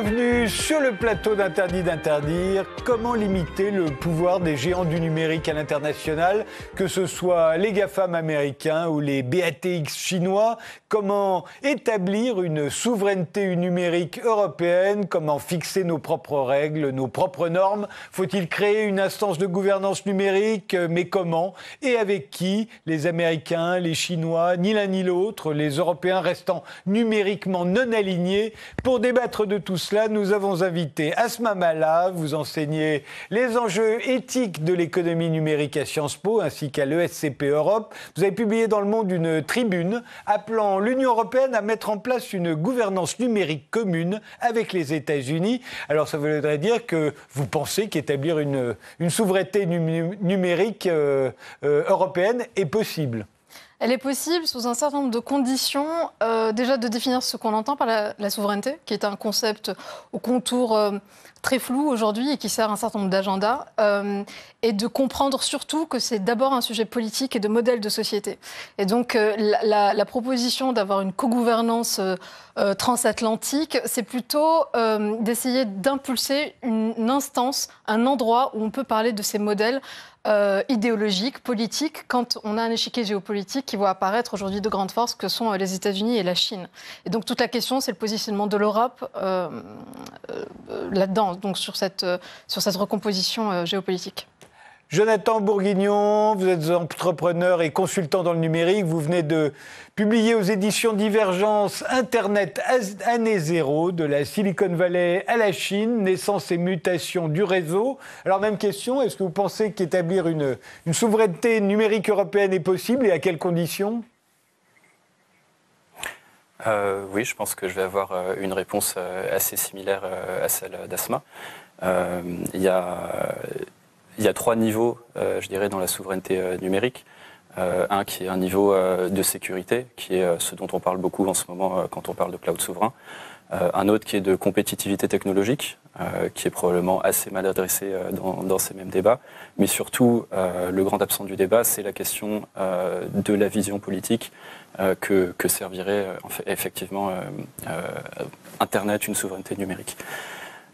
Bienvenue sur le plateau d'Interdit d'interdire. Comment limiter le pouvoir des géants du numérique à l'international, que ce soit les GAFAM américains ou les BATX chinois? Comment établir une souveraineté numérique européenne? Comment fixer nos propres règles, nos propres normes? Faut-il créer une instance de gouvernance numérique? Mais comment Et avec qui Les Américains, les Chinois, ni l'un ni l'autre, les Européens restant numériquement non alignés Pour débattre de tout cela, nous avons invité Asma Mala, vous enseignez les enjeux éthiques de l'économie numérique à Sciences Po ainsi qu'à l'ESCP Europe. Vous avez publié dans le monde une tribune appelant l'Union européenne à mettre en place une gouvernance numérique commune avec les États-Unis. Alors ça voudrait dire que vous pensez qu'établir une, souveraineté numérique euh, euh, européenne est possible elle est possible sous un certain nombre de conditions. Euh, déjà de définir ce qu'on entend par la, souveraineté, qui est un concept au contour euh, très flou aujourd'hui et qui sert un certain nombre d'agendas, euh, et de comprendre surtout que c'est d'abord un sujet politique et de modèle de société. Et donc la, la, proposition d'avoir une co-gouvernance transatlantique, c'est plutôt d'essayer d'impulser une instance, un endroit où on peut parler de ces modèles euh, idéologique, politique, quand on a un échiquier géopolitique qui voit apparaître aujourd'hui de grandes forces que sont euh, les États-Unis et la Chine. Et donc toute la question, c'est le positionnement de l'Europe euh, là-dedans, donc sur cette, sur cette recomposition géopolitique. Jonathan Bourguignon, vous êtes entrepreneur et consultant dans le numérique. Vous venez de publier aux éditions Divergence Internet année zéro de la Silicon Valley à la Chine, naissance et mutation du réseau. Alors même question, est-ce que vous pensez qu'établir une, une souveraineté numérique européenne est possible et à quelles conditions? Euh, oui, je pense que je vais avoir euh, une réponse euh, assez similaire à celle d'Asma. Il y a trois niveaux, je dirais, dans la souveraineté numérique. Un qui est un niveau de sécurité, qui est ce dont on parle beaucoup en ce moment quand on parle de cloud souverain. un autre qui est de compétitivité technologique, qui est probablement assez mal adressé dans, ces mêmes débats. Mais surtout, le grand absent du débat, c'est la question de la vision politique que, que, servirait effectivement Internet, une souveraineté numérique.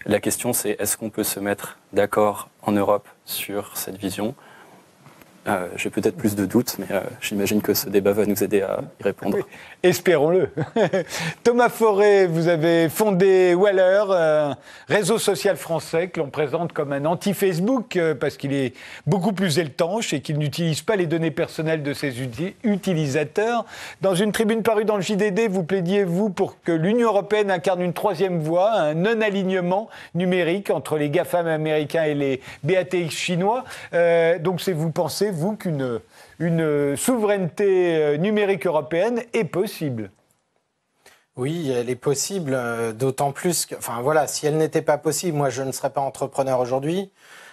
La question, c'est est-ce qu'on peut se mettre d'accord en Europe sur cette vision? Euh, j'ai peut-être plus de doutes, mais euh, j'imagine que ce débat va nous aider à y répondre. espérons-le. Thomas Forêt, vous avez fondé Waller, un réseau social français que l'on présente comme un anti-Facebook euh, parce qu'il est beaucoup plus étanche et qu'il n'utilise pas les données personnelles de ses utilisateurs. Dans une tribune parue dans le JDD, vous plaidiez, vous, pour que l'Union européenne incarne une troisième voie, un non-alignement numérique entre les GAFAM américains et les BATX chinois. donc, c'est vous pensez vous, qu'une une souveraineté euh, numérique européenne est possible? Oui, elle est possible, euh, d'autant plus que, enfin voilà, si elle n'était pas possible, moi je ne serais pas entrepreneur aujourd'hui.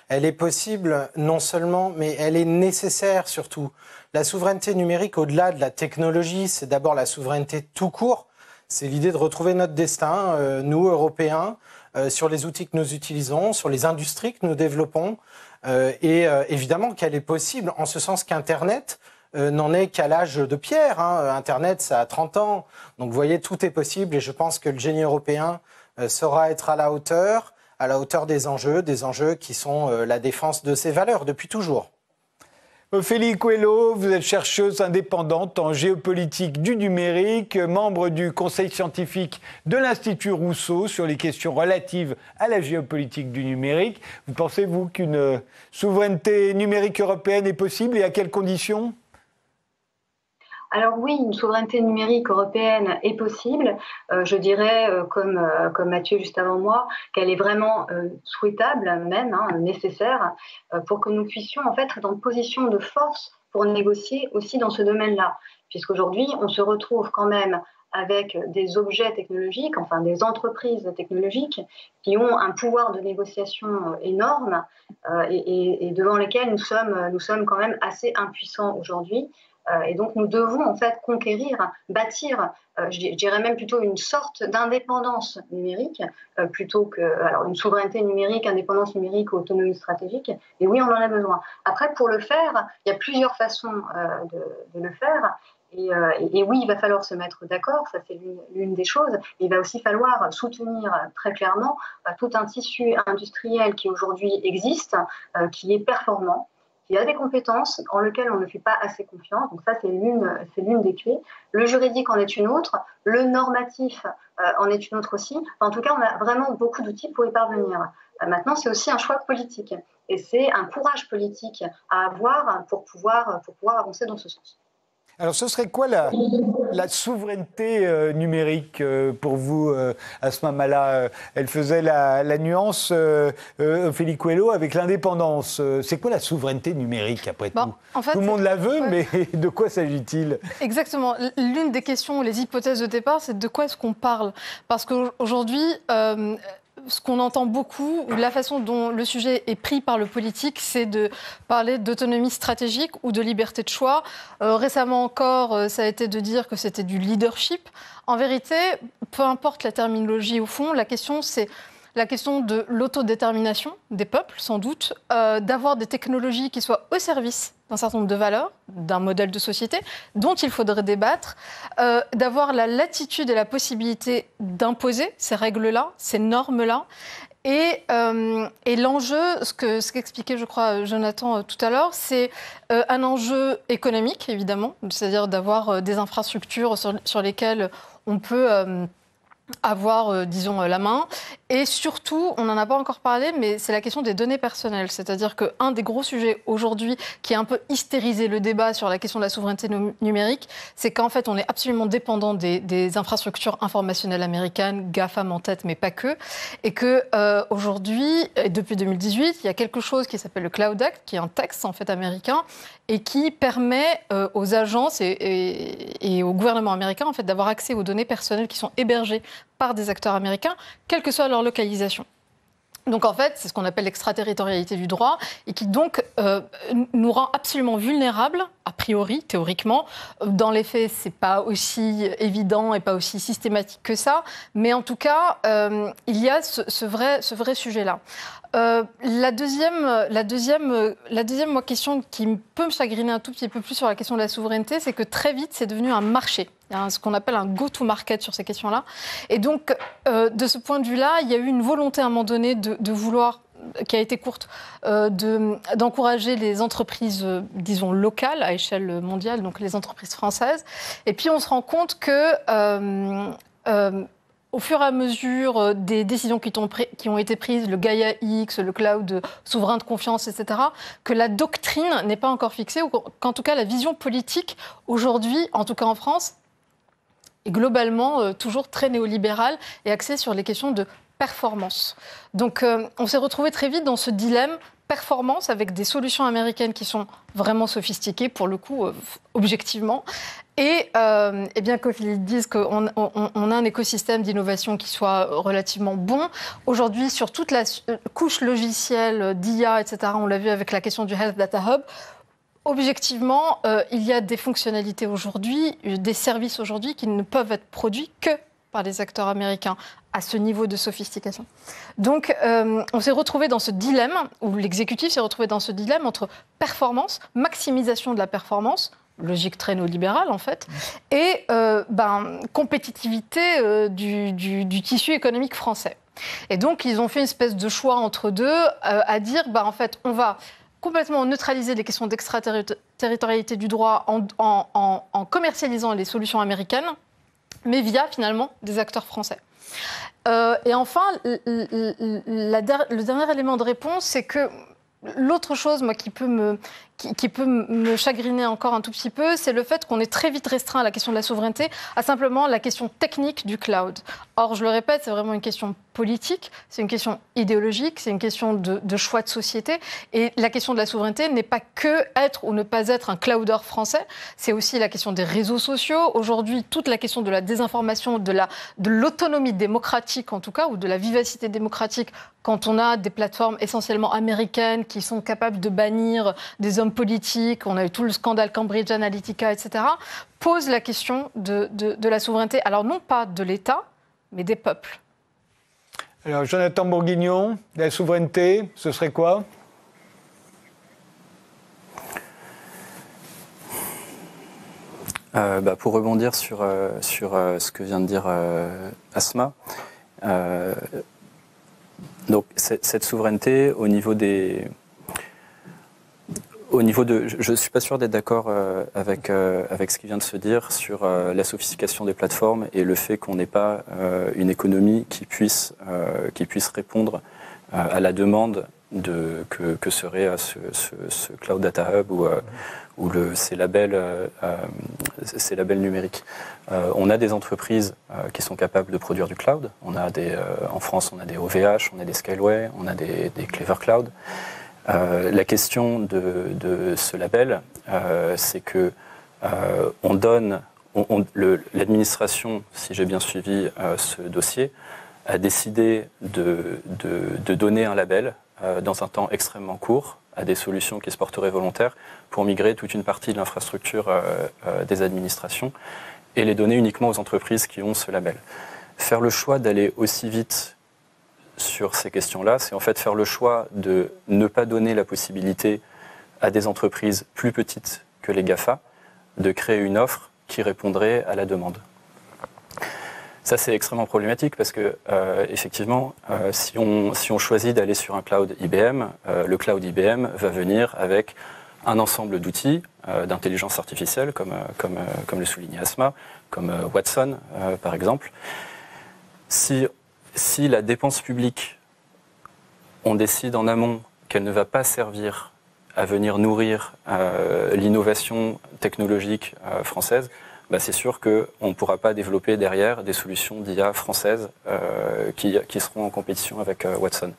Elle est possible non seulement, mais elle est nécessaire surtout. La souveraineté numérique, au-delà de la technologie, c'est d'abord la souveraineté tout court. C'est l'idée de retrouver notre destin, euh, nous Européens, sur les outils que nous utilisons, sur les industries que nous développons, et euh, évidemment qu'elle est possible en ce sens qu'Internet euh, n'en est qu'à l'âge de pierre. Hein. Internet, ça a 30 ans. Donc vous voyez, tout est possible et je pense que le génie européen saura être à la hauteur, à la hauteur des enjeux, des enjeux qui sont la défense de ses valeurs depuis toujours. Ophélie Coelho, vous êtes chercheuse indépendante en géopolitique du numérique, membre du conseil scientifique de l'Institut Rousseau sur les questions relatives à la géopolitique du numérique. Vous pensez, vous, qu'une souveraineté numérique européenne est possible et à quelles conditions? Alors oui, une souveraineté numérique européenne est possible. Euh, je dirais, euh, comme, euh, comme Mathieu juste avant moi, qu'elle est vraiment souhaitable, même hein, nécessaire, pour que nous puissions en fait être en position de force pour négocier aussi dans ce domaine-là. Puisqu'aujourd'hui, on se retrouve quand même avec des objets technologiques, enfin des entreprises technologiques qui ont un pouvoir de négociation énorme et, et, devant lesquels nous sommes quand même assez impuissants aujourd'hui. Euh, et donc nous devons en fait conquérir, bâtir, euh, je dirais même plutôt une sorte d'indépendance numérique, euh, plutôt que une souveraineté numérique, indépendance numérique, autonomie stratégique. Et oui, on en a besoin. Après, pour le faire, il y a plusieurs façons de, le faire. Euh, et, oui, il va falloir se mettre d'accord, ça c'est l'une des choses. Il va aussi falloir soutenir très clairement tout un tissu industriel qui aujourd'hui existe, qui est performant, qui a des compétences en lesquelles on ne fait pas assez confiance. Donc ça, c'est l'une des clés. Le juridique en est une autre, le normatif en est une autre aussi. en tout cas, on a vraiment beaucoup d'outils pour y parvenir. maintenant, c'est aussi un choix politique. Et c'est un courage politique à avoir pour pouvoir avancer dans ce sens. Alors, ce serait quoi la, la souveraineté euh, numérique euh, pour vous, euh, Asma Mala Elle faisait la, nuance, Ophélie Coelho, avec l'indépendance. C'est quoi la souveraineté numérique, après tout? Tout le monde la veut, mais de quoi s'agit-il? Exactement. L'une des questions, les hypothèses de départ, c'est de quoi est-ce qu'on parle? Parce qu'aujourd'hui, ce qu'on entend beaucoup, ou la façon dont le sujet est pris par le politique, c'est de parler d'autonomie stratégique ou de liberté de choix. Euh, récemment encore, euh, ça a été de dire que c'était du leadership. En vérité, peu importe la terminologie au fond, la question c'est la question de l'autodétermination des peuples, sans doute, euh, d'avoir des technologies qui soient au service d'un certain nombre de valeurs, d'un modèle de société dont il faudrait débattre, euh, d'avoir la latitude et la possibilité d'imposer ces règles-là, ces normes-là. Et, euh, l'enjeu, ce qu'expliquait, ce qu'expliquait, je crois, Jonathan tout à l'heure, c'est un enjeu économique, évidemment, c'est-à-dire d'avoir des infrastructures sur, lesquelles on peut avoir, euh, disons, euh, la main. Et surtout, on n'en a pas encore parlé, mais c'est la question des données personnelles. C'est-à-dire qu'un des gros sujets aujourd'hui qui a un peu hystérisé le débat sur la question de la souveraineté numérique, c'est qu'en fait, on est absolument dépendant des, infrastructures informationnelles américaines, GAFAM en tête, mais pas que. Et que euh, aujourd'hui, depuis 2018, il y a quelque chose qui s'appelle le Cloud Act, qui est un texte en fait américain, et qui permet aux agences et, et, au gouvernement américain en fait d'avoir accès aux données personnelles qui sont hébergées par des acteurs américains, quelle que soit leur localisation. Donc en fait, c'est ce qu'on appelle l'extraterritorialité du droit et qui donc euh, nous rend absolument vulnérables, a priori, théoriquement. Dans les faits, c'est pas aussi évident et pas aussi systématique que ça, mais en tout cas, euh, il y a ce, vrai, ce vrai sujet-là. Euh, la deuxième, la deuxième, la deuxième question qui peut me chagriner un tout petit peu plus sur la question de la souveraineté, c'est que très vite, c'est devenu un marché. Ce qu'on appelle un go-to-market sur ces questions-là. Et donc, euh, de ce point de vue-là, il y a eu une volonté à un moment donné de, vouloir qui a été courte, euh, d'encourager les entreprises, euh, disons, locales à échelle mondiale, donc les entreprises françaises. Et puis on se rend compte que, au fur et à mesure des décisions qui ont, été prises, le Gaia X, le cloud souverain de confiance, etc., que la doctrine n'est pas encore fixée, ou qu'en tout cas la vision politique, aujourd'hui, en tout cas en France, est globalement euh, toujours très néolibéral et axé sur les questions de performance. Donc euh, on s'est retrouvé très vite dans ce dilemme performance avec des solutions américaines qui sont vraiment sophistiquées pour le coup euh, objectivement et, et, bien qu'ils disent qu'on on, a un écosystème d'innovation qui soit relativement bon aujourd'hui sur toute la couche logicielle d'IA etc on l'a vu avec la question du Health Data Hub Objectivement, euh, il y a des fonctionnalités aujourd'hui, euh, des services aujourd'hui qui ne peuvent être produits que par les acteurs américains à ce niveau de sophistication. Donc, euh, on s'est retrouvé dans ce dilemme, ou l'exécutif s'est retrouvé dans ce dilemme entre performance, maximisation de la performance, logique très néolibérale en fait, et ben, compétitivité du, du, tissu économique français. Et donc, ils ont fait une espèce de choix entre deux, à dire, ben, en fait, on va complètement neutraliser les questions d'extraterritorialité du droit en, commercialisant les solutions américaines, mais via finalement des acteurs français. Euh, et enfin, le dernier élément de réponse, c'est que l'autre chose, moi, qui peut me, qui, peut me chagriner encore un tout petit peu, c'est le fait qu'on est très vite restreint à la question de la souveraineté à simplement la question technique du cloud. Or, je le répète, c'est vraiment une question politique, c'est une question idéologique, c'est une question de, choix de société. Et la question de la souveraineté n'est pas que être ou ne pas être un clouder français, c'est aussi la question des réseaux sociaux. Aujourd'hui, toute la question de la désinformation, de l'autonomie démocratique en tout cas, ou de la vivacité démocratique, quand on a des plateformes essentiellement américaines qui sont capables de bannir des hommes politique, on a eu tout le scandale Cambridge Analytica, etc., pose la question de, de, la souveraineté. Alors non pas de l'État, mais des peuples. Alors Jonathan Bourguignon, la souveraineté, ce serait quoi? Bah, Pour rebondir sur, sur ce que vient de dire Asma, donc cette souveraineté au niveau des, au niveau de, je ne suis pas sûr d'être d'accord euh, avec, euh, avec ce qui vient de se dire sur euh, la sophistication des plateformes et le fait qu'on n'ait pas une économie qui puisse, qui puisse répondre à la demande de, que, que serait ce, ce, Cloud Data Hub ou, ou le, ces, labels, ces labels numériques. on a des entreprises qui sont capables de produire du cloud. On a des, en France, on a des OVH, on a des Skyway, on a des, des Clever Cloud. Euh, la question de, ce label, euh, c'est que euh, on donne, l'administration, si j'ai bien suivi ce dossier, a décidé de, donner un label dans un temps extrêmement court à des solutions qui se porteraient volontaires pour migrer toute une partie de l'infrastructure des administrations et les donner uniquement aux entreprises qui ont ce label. Faire le choix d'aller aussi vite sur ces questions-là, c'est en fait faire le choix de ne pas donner la possibilité à des entreprises plus petites que les GAFA de créer une offre qui répondrait à la demande. Ça, c'est extrêmement problématique parce que, euh, effectivement, euh, si, on, si, on, choisit d'aller sur un cloud IBM, euh, le cloud IBM va venir avec un ensemble d'outils d'intelligence artificielle, comme le soulignait Asma, comme Watson, par exemple. Si si la dépense publique, on décide en amont qu'elle ne va pas servir à venir nourrir euh, l'innovation technologique euh, française, bah c'est sûr qu'on ne pourra pas développer derrière des solutions d'IA françaises euh, qui, seront en compétition avec Watson.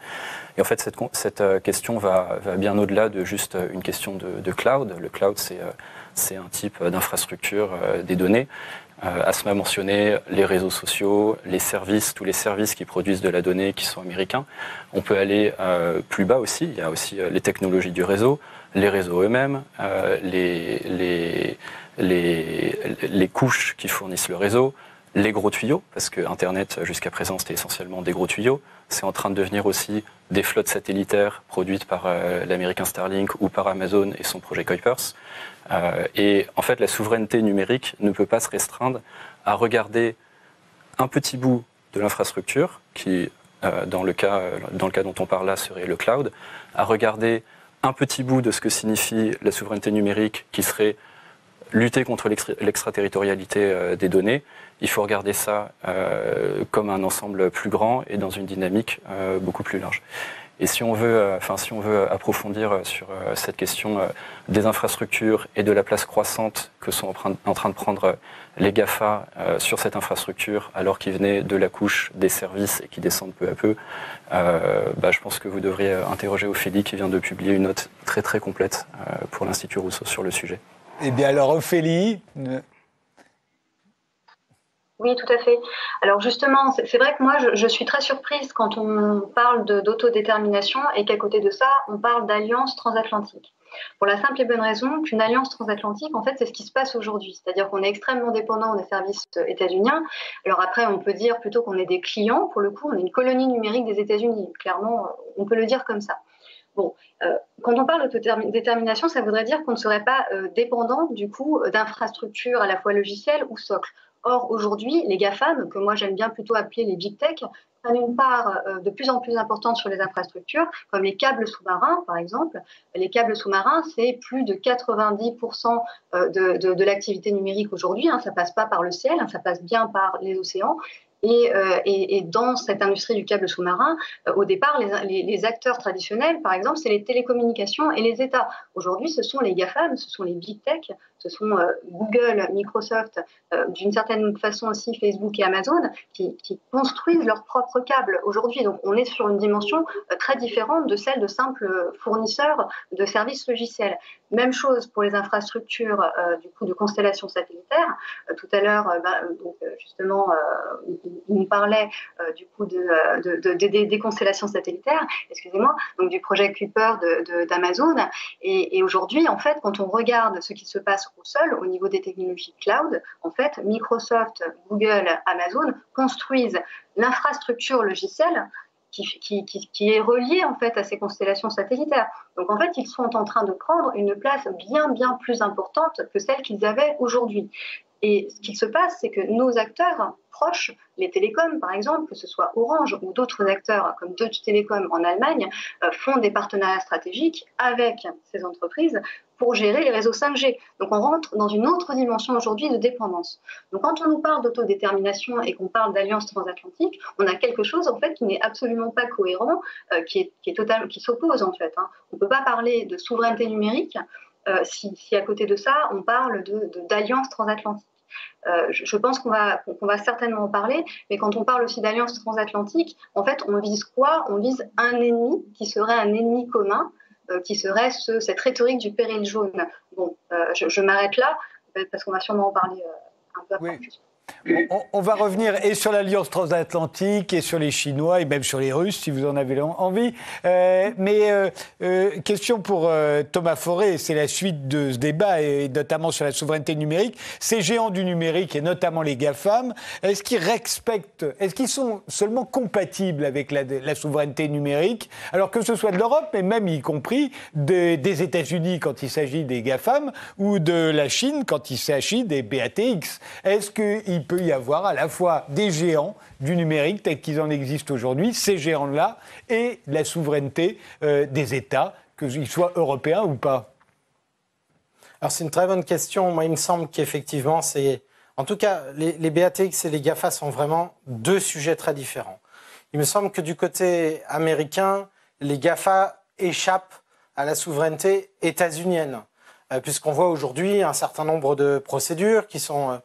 Et en fait, cette, cette question va, bien au-delà de juste une question de, cloud. Le cloud, c'est un type d'infrastructure des données. Euh, Asma mentionné les réseaux sociaux, les services, tous les services qui produisent de la donnée qui sont américains. On peut aller euh, plus bas aussi. Il y a aussi euh, les technologies du réseau, les réseaux eux-mêmes, les couches qui fournissent le réseau, les gros tuyaux, parce que Internet jusqu'à présent c'était essentiellement des gros tuyaux. C'est en train de devenir aussi des flottes satellitaires produites par l'américain Starlink ou par Amazon et son projet Kuipers. Euh, et en fait, la souveraineté numérique ne peut pas se restreindre à regarder un petit bout de l'infrastructure, qui, euh, dans, le cas, dans le cas dont on parle là, serait le cloud, à regarder un petit bout de ce que signifie la souveraineté numérique, qui serait lutter contre l'extraterritorialité euh, des données. Il faut regarder ça comme un ensemble plus grand et dans une dynamique beaucoup plus large. Et si on veut, euh, approfondir euh, sur euh, cette question des infrastructures et de la place croissante que sont en train de prendre les GAFA sur cette infrastructure, alors qu'ils venaient de la couche des services et qui descendent peu à peu, bah, je pense que vous devriez interroger Ophélie qui vient de publier une note très très complète pour l'Institut Rousseau sur le sujet. Eh bien alors Ophélie, oui, tout à fait. Alors justement, c'est vrai que moi, je, suis très surprise quand on parle d'autodétermination et qu'à côté de ça, on parle d'alliance transatlantique. Pour la simple et bonne raison qu'une alliance transatlantique, en fait, c'est ce qui se passe aujourd'hui. C'est-à-dire qu'on est extrêmement dépendant des services états-uniens. Alors après, on peut dire plutôt qu'on est des clients. Pour le coup, on est une colonie numérique des États-Unis. Clairement, on peut le dire comme ça. Bon, euh, quand on parle de détermination, ça voudrait dire qu'on ne serait pas euh, dépendant du coup d'infrastructures à la fois logicielles ou socles. Or, aujourd'hui, les GAFAM, que moi j'aime bien plutôt appeler les big tech, prennent une part euh, de plus en plus importante sur les infrastructures, comme les câbles sous-marins, par exemple. Les câbles sous-marins, c'est plus de 90% euh, de, l'activité numérique aujourd'hui. Hein. Ça passe pas par le ciel, hein, ça passe bien par les océans. Euh, et, et, dans cette industrie du câble sous-marin, euh, au départ, les, les, acteurs traditionnels, par exemple, c'est les télécommunications et les États. Aujourd'hui, ce sont les GAFAM, ce sont les big tech, ce sont euh, Google, Microsoft, d'une certaine façon aussi Facebook et Amazon, qui, construisent leurs propres câbles aujourd'hui. Donc, on est sur une dimension très différente de celle de simples fournisseurs de services logiciels. Même chose pour les infrastructures du coup de constellations satellitaires. tout à l'heure, bah, justement, il nous parlait euh, du coup euh, de, des constellations satellitaires, excusez-moi, donc du projet Kuiper d'Amazon. Et, aujourd'hui, en fait, quand on regarde ce qui se passe au sol, au niveau des technologies cloud, en fait, Microsoft, Google, Amazon construisent l'infrastructure logicielle qui, est relié en fait à ces constellations satellitaires. Donc en fait, ils sont en train de prendre une place bien bien plus importante que celle qu'ils avaient aujourd'hui. Et ce qu'il se passe, c'est que nos acteurs proches, les télécoms par exemple, que ce soit Orange ou d'autres acteurs comme Deutsche Telekom en Allemagne, euh, font des partenariats stratégiques avec ces entreprises pour gérer les réseaux 5G. Donc on rentre dans une autre dimension aujourd'hui de dépendance. Donc quand on nous parle d'autodétermination et qu'on parle d'alliance transatlantique, on a quelque chose en fait qui n'est absolument pas cohérent, euh, qui est, total, qui s'oppose en fait. Hein. On ne peut pas parler de souveraineté numérique euh, si, à côté de ça on parle d'alliance transatlantique. Euh, je, pense qu'on va, va certainement en parler, mais quand on parle aussi d'alliance transatlantique, en fait, on vise quoi? On vise un ennemi qui serait un ennemi commun, euh, qui serait cette rhétorique du péril jaune. Bon, euh, je, m'arrête là, parce qu'on va sûrement en parler un peu après. On, va revenir et sur l'alliance transatlantique et sur les Chinois et même sur les Russes si vous en avez envie. Euh, mais euh, euh, question pour Thomas Forêt, c'est la suite de ce débat et notamment sur la souveraineté numérique. Ces géants du numérique et notamment les GAFAM, est-ce qu'ils respectent, est-ce qu'ils sont seulement compatibles avec la, souveraineté numérique? Alors que ce soit de l'Europe, mais même y compris des États-Unis quand il s'agit des GAFAM ou de la Chine quand il s'agit des BATX. Est-ce il peut y avoir à la fois des géants du numérique tels qu'ils en existent aujourd'hui, ces géants-là, et la souveraineté euh, des États, qu'ils soient européens ou pas Alors c'est une très bonne question. Moi, il me semble qu'effectivement, c'est... En tout cas, les, les, BATX et les GAFA sont vraiment deux sujets très différents. Il me semble que du côté américain, les GAFA échappent à la souveraineté états-unienne, euh, puisqu'on voit aujourd'hui un certain nombre de procédures qui sont euh,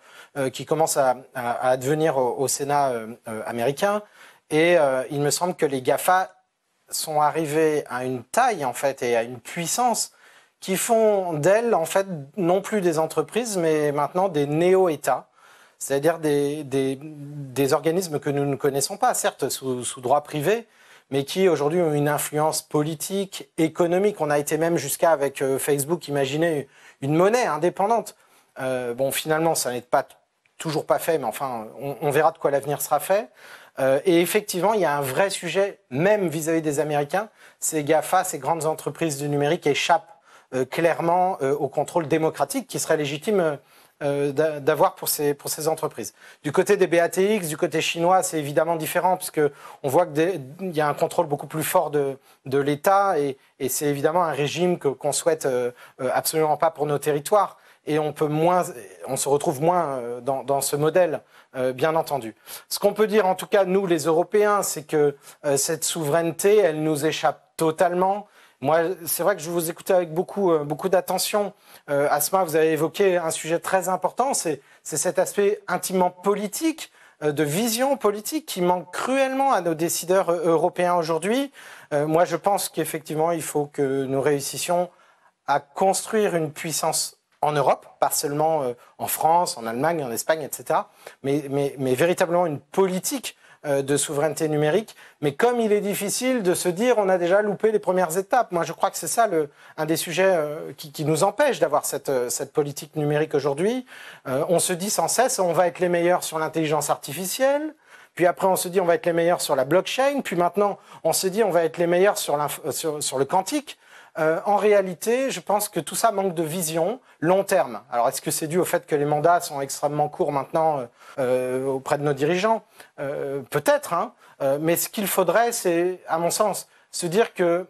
qui commence à, advenir au, Sénat euh, euh, américain. Et il me semble que les GAFA sont arrivés à une taille, en fait, et à une puissance qui font d'elles, en fait, non plus des entreprises, mais maintenant des néo-États, c'est-à-dire des, des, organismes que nous ne connaissons pas, certes sous, sous droit privé, mais qui aujourd'hui ont une influence politique, économique. On a été même jusqu'à, avec Facebook, imaginer une monnaie indépendante. bon, finalement, ça n'est pas toujours pas fait, mais enfin, on, verra de quoi l'avenir sera fait. Euh, et effectivement, il y a un vrai sujet, même vis-à-vis des Américains. Ces GAFA, ces grandes entreprises du numérique, échappent euh, clairement euh, au contrôle démocratique qui serait légitime d'avoir pour ces, pour ces entreprises. Du côté des BATX, du côté chinois, c'est évidemment différent puisque on voit qu'il y a un contrôle beaucoup plus fort de, de l'État et, et c'est évidemment un régime que qu'on souhaite absolument pas pour nos territoires et on, peut moins, on se retrouve moins euh, dans, dans ce modèle, euh, bien entendu. Ce qu'on peut dire, en tout cas, nous, les Européens, c'est que euh, cette souveraineté, elle nous échappe totalement. Moi, c'est vrai que je vous écoutais avec beaucoup, beaucoup d'attention. Asma, vous avez évoqué un sujet très important, c'est cet aspect intimement politique de vision politique qui manque cruellement à nos décideurs européens aujourd'hui. moi, je pense qu'effectivement, il faut que nous réussissions à construire une puissance en Europe, pas seulement euh, en France, en Allemagne, en Espagne, etc., mais, mais, mais véritablement une politique euh, de souveraineté numérique. Mais comme il est difficile de se dire on a déjà loupé les premières étapes, moi je crois que c'est ça le, un des sujets euh, qui, qui, nous empêche d'avoir cette, cette politique numérique aujourd'hui. on se dit sans cesse on va être les meilleurs sur l'intelligence artificielle, puis après, on se dit on va être les meilleurs sur la blockchain. Puis maintenant, on se dit on va être les meilleurs sur, sur le quantique. Euh, en réalité, je pense que tout ça manque de vision long terme. Alors, est-ce que c'est dû au fait que les mandats sont extrêmement courts maintenant euh, euh, auprès de nos dirigeants? Peut-être, hein. mais ce qu'il faudrait, c'est, à mon sens, se dire que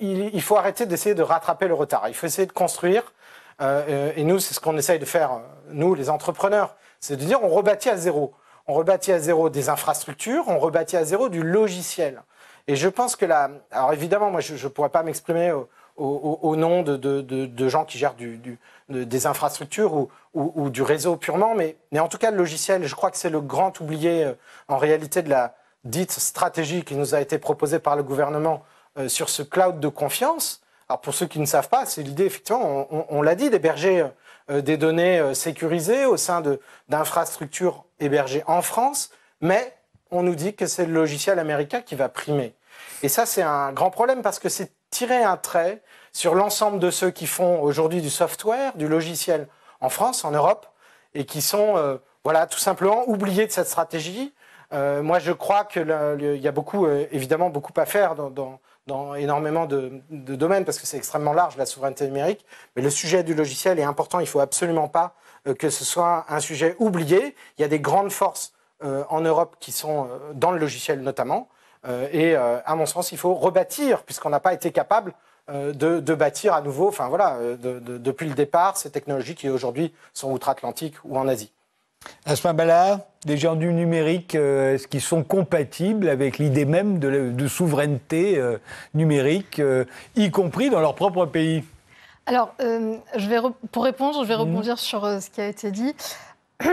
il, faut arrêter d'essayer de rattraper le retard. Il faut essayer de construire. et nous, c'est ce qu'on essaye de faire, nous, les entrepreneurs, c'est de dire on rebâtit à zéro. On rebâtit à zéro des infrastructures, on rebâtit à zéro du logiciel. Et je pense que là, alors évidemment, moi, je ne pourrais pas m'exprimer nom de, gens qui gèrent des infrastructures ou, du réseau purement, mais, en tout cas, le logiciel, je crois que c'est le grand oublié euh, en réalité de la dite stratégie qui nous a été proposée par le gouvernement euh, sur ce cloud de confiance. Alors pour ceux qui ne savent pas, c'est l'idée, effectivement, on, l'a dit, d'héberger euh, des données sécurisées au sein d'infrastructures hébergées en France, mais on nous dit que c'est le logiciel américain qui va primer. Et ça, c'est un grand problème parce que c'est tirer un trait sur l'ensemble de ceux qui font aujourd'hui du software, du logiciel en France, en Europe, et qui sont, euh, voilà, tout simplement oubliés de cette stratégie. moi, je crois qu'il y a beaucoup, évidemment, beaucoup à faire dans, énormément de, domaines, parce que c'est extrêmement large, la souveraineté numérique. Mais le sujet du logiciel est important. Il ne faut absolument pas que ce soit un sujet oublié. Il y a des grandes forces en Europe qui sont dans le logiciel notamment. Et à mon sens, il faut rebâtir, puisqu'on n'a pas été capable euh, de, bâtir à nouveau, enfin voilà, euh, depuis le départ, ces technologies qui aujourd'hui sont outre-Atlantique ou en Asie. Asma Bala, des gens du numérique, euh, est-ce qu'ils sont compatibles avec l'idée même de, souveraineté numérique, y compris dans leur propre pays? Alors, je vais pour répondre, je vais mmh. rebondir sur ce qui a été dit.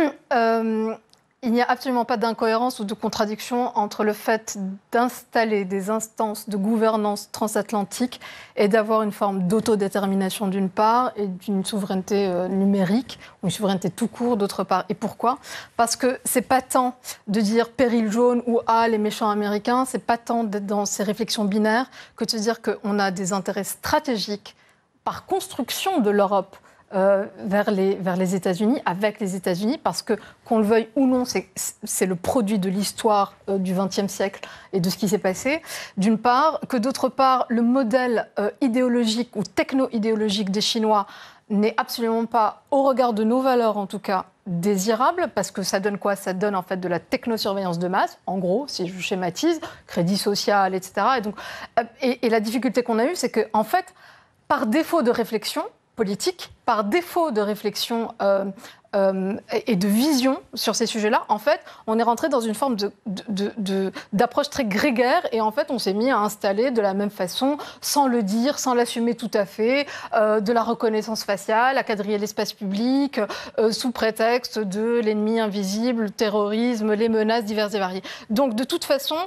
Il n'y a absolument pas d'incohérence ou de contradiction entre le fait d'installer des instances de gouvernance transatlantique et d'avoir une forme d'autodétermination d'une part et d'une souveraineté euh, numérique ou une souveraineté tout court d'autre part. Et pourquoi? Parce que c'est pas tant de dire péril jaune ou ah les méchants américains, c'est pas tant d'être dans ces réflexions binaires que de se dire qu'on a des intérêts stratégiques par construction de l'Europe euh, vers les, États-Unis, avec les États-Unis, parce que, qu'on le veuille ou non, c'est le produit de l'histoire euh, du XXe siècle et de ce qui s'est passé, d'une part, que d'autre part, le modèle euh, idéologique ou techno-idéologique des Chinois n'est absolument pas, au regard de nos valeurs en tout cas, désirable, parce que ça donne quoi? Ça donne en fait de la technosurveillance de masse, en gros, si je schématise, crédit social, etc. Et, donc, et, la difficulté qu'on a eue, c'est qu'en en fait, par défaut de réflexion, politique, par défaut de réflexion euh, euh, et de vision sur ces sujets-là, en fait, on est rentré dans une forme d'approche très grégaire et en fait, on s'est mis à installer de la même façon, sans le dire, sans l'assumer tout à fait, euh, de la reconnaissance faciale, à quadriller l'espace public, sous prétexte de l'ennemi invisible, le terrorisme, les menaces diverses et variées. Donc, de toute façon,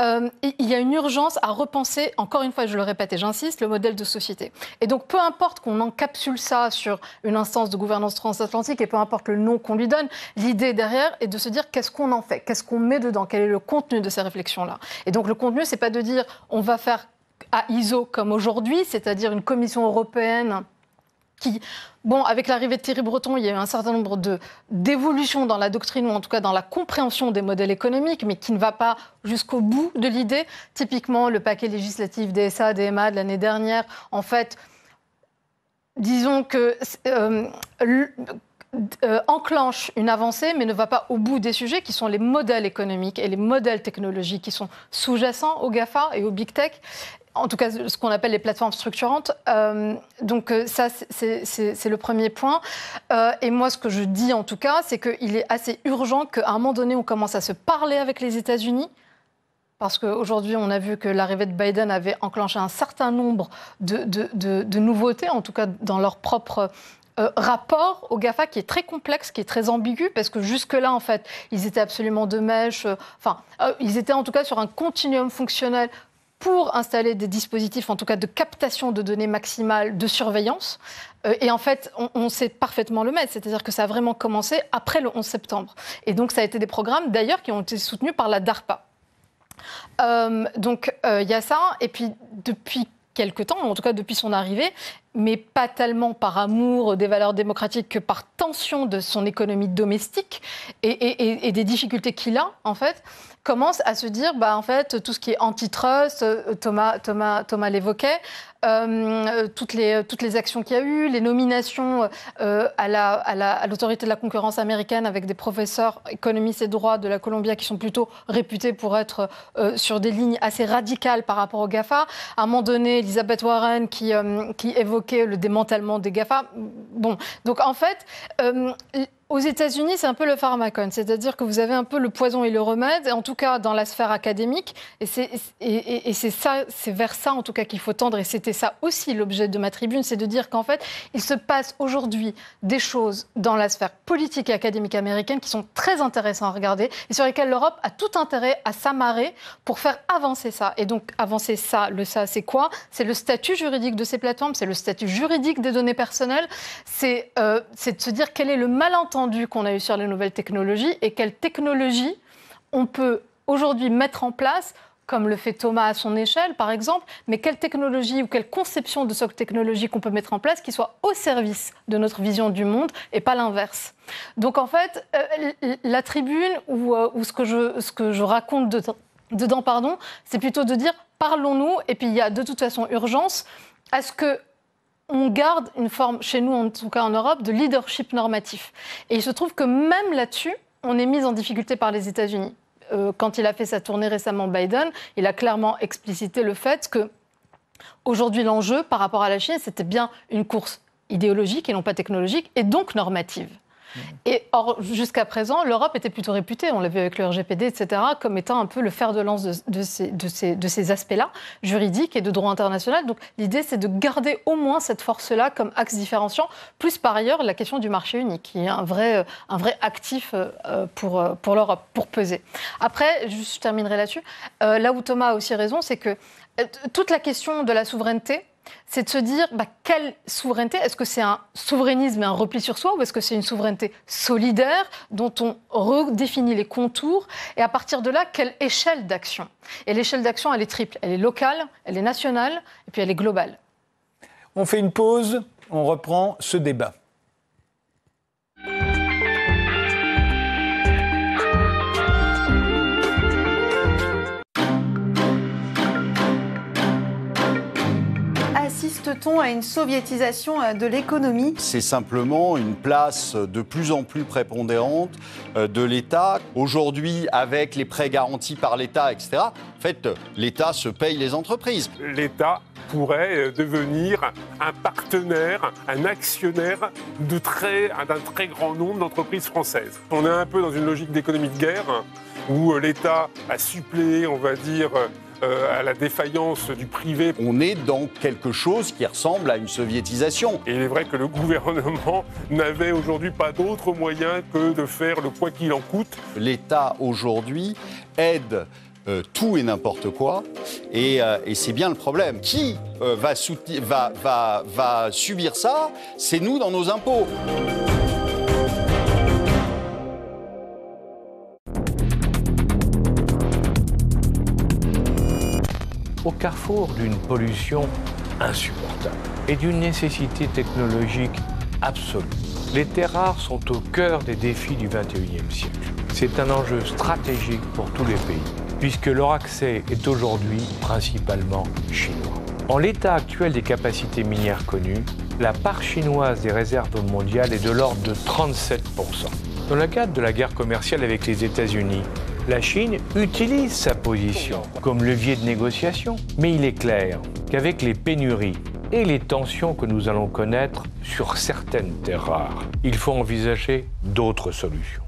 euh, il y a une urgence à repenser, encore une fois, je le répète et j'insiste, le modèle de société. Et donc, peu importe qu'on encapsule ça sur une instance de gouvernance transatlantique et peu importe le nom qu'on lui donne, l'idée derrière est de se dire qu'est-ce qu'on en fait, qu'est-ce qu'on met dedans, quel est le contenu de ces réflexions-là. Et donc, le contenu, c'est pas de dire on va faire à ISO comme aujourd'hui, c'est-à-dire une commission européenne qui, bon, avec l'arrivée de Thierry Breton, il y a eu un certain nombre d'évolutions dans la doctrine ou en tout cas dans la compréhension des modèles économiques, mais qui ne va pas jusqu'au bout de l'idée. Typiquement, le paquet législatif DSA, DMA de l'année dernière, en fait, disons que euh, euh, enclenche une avancée, mais ne va pas au bout des sujets qui sont les modèles économiques et les modèles technologiques qui sont sous-jacents au GAFA et au Big Tech en tout cas ce qu'on appelle les plateformes structurantes. Euh, donc euh, ça, c'est le premier point. Et moi, ce que je dis en tout cas, c'est qu'il est assez urgent qu'à un moment donné, on commence à se parler avec les États-Unis. Parce qu'aujourd'hui, on a vu que l'arrivée de Biden avait enclenché un certain nombre de, de, nouveautés, en tout cas dans leur propre rapport au GAFA qui est très complexe, qui est très ambigu, parce que jusque-là, en fait, ils étaient absolument de mèche. enfin, ils étaient en tout cas sur un continuum fonctionnel pour installer des dispositifs, en tout cas de captation de données maximales de surveillance. Euh, et en fait, on, sait parfaitement le mettre, c'est-à-dire que ça a vraiment commencé après le 11 septembre. Et donc, ça a été des programmes, d'ailleurs, qui ont été soutenus par la DARPA. Euh, donc, euh, il y a ça. Et puis, depuis quelque temps, en tout cas depuis son arrivée, mais pas tellement par amour des valeurs démocratiques que par tension de son économie domestique et, des difficultés qu'il a, en fait, commence à se dire, bah, en fait, tout ce qui est antitrust, euh, Thomas, Thomas, Thomas l'évoquait, euh, toutes, les, toutes les actions qu'il y a eu, les nominations euh, à l'autorité de la concurrence américaine avec des professeurs économistes et droits de la Columbia qui sont plutôt réputés pour être sur des lignes assez radicales par rapport au GAFA. À un moment donné, Elisabeth Warren qui, qui le démantèlement des GAFA. Bon, donc en fait, aux États-Unis, c'est un peu le pharmacone, c'est-à-dire que vous avez un peu le poison et le remède, en tout cas dans la sphère académique, et c'est ça, c'est vers ça en tout cas qu'il faut tendre, et c'était ça aussi l'objet de ma tribune, c'est de dire qu'en fait, il se passe aujourd'hui des choses dans la sphère politique et académique américaine qui sont très intéressantes à regarder, et sur lesquelles l'Europe a tout intérêt à s'amarrer pour faire avancer ça. Et donc avancer ça, le ça, c'est quoi? C'est le statut juridique de ces plateformes, c'est le statut juridique des données personnelles, c'est euh, de se dire quel est le malentendu qu'on a eu sur les nouvelles technologies et quelles technologies on peut aujourd'hui mettre en place comme le fait Thomas à son échelle, par exemple, mais quelle technologie ou quelle conception de socle technologique on peut mettre en place qui soit au service de notre vision du monde et pas l'inverse. Donc en fait, euh, la tribune ou, euh, ce, que je, ce que je raconte dedans, pardon, c'est plutôt de dire parlons-nous et puis il y a de toute façon urgence à ce que on garde une forme, chez nous en tout cas en Europe, de leadership normatif. Et il se trouve que même là-dessus, on est mis en difficulté par les États-Unis. Euh, quand il a fait sa tournée récemment, Biden, il a clairement explicité le fait que aujourd'hui l'enjeu par rapport à la Chine, c'était bien une course idéologique et non pas technologique, et donc normative. Et or, jusqu'à présent, l'Europe était plutôt réputée, on l'a vu avec le RGPD, etc., comme étant un peu le fer de lance de, ces, de ces, aspects-là, juridiques et de droit international. Donc l'idée, c'est de garder au moins cette force-là comme axe différenciant, plus par ailleurs la question du marché unique, qui est un vrai, un vrai actif euh, pour, pour l'Europe, pour peser. Après, je terminerai là-dessus, euh, là où Thomas a aussi raison, c'est que euh, toute la question de la souveraineté, c'est de se dire bah, quelle souveraineté Est-ce que c'est un souverainisme et un repli sur soi ou est-ce que c'est une souveraineté solidaire dont on redéfinit les contours et à partir de là, quelle échelle d'action? Et l'échelle d'action, elle est triple. Elle est locale, elle est nationale et puis elle est globale. On fait une pause, on reprend ce débat. Assiste-t-on à une soviétisation euh, de l'économie? C'est simplement une place de plus en plus prépondérante euh, de l'État. Aujourd'hui, avec les prêts garantis par l'État, etc., en fait, l'État se paye les entreprises. L'État pourrait euh, devenir un partenaire, un actionnaire d'un très, très grand nombre d'entreprises françaises. On est un peu dans une logique d'économie de guerre où l'État a suppléé, on va dire, euh, à la défaillance du privé. On est dans quelque chose qui ressemble à une soviétisation. Et il est vrai que le gouvernement n'avait aujourd'hui pas d'autre moyen que de faire le quoi qu'il en coûte. L'État aujourd'hui aide euh, tout et n'importe quoi. Et, euh, c'est bien le problème. Qui va, va, va, va subir ça? C'est nous dans nos impôts. Au carrefour d'une pollution insupportable et d'une nécessité technologique absolue. Les terres rares sont au cœur des défis du XXIe siècle. C'est un enjeu stratégique pour tous les pays, puisque leur accès est aujourd'hui principalement chinois. En l'état actuel des capacités minières connues, la part chinoise des réserves mondiales est de l'ordre de 37%. Dans le cadre de la guerre commerciale avec les États-Unis, la Chine utilise sa position comme levier de négociation. Mais il est clair qu'avec les pénuries et les tensions que nous allons connaître sur certaines terres rares, il faut envisager d'autres solutions.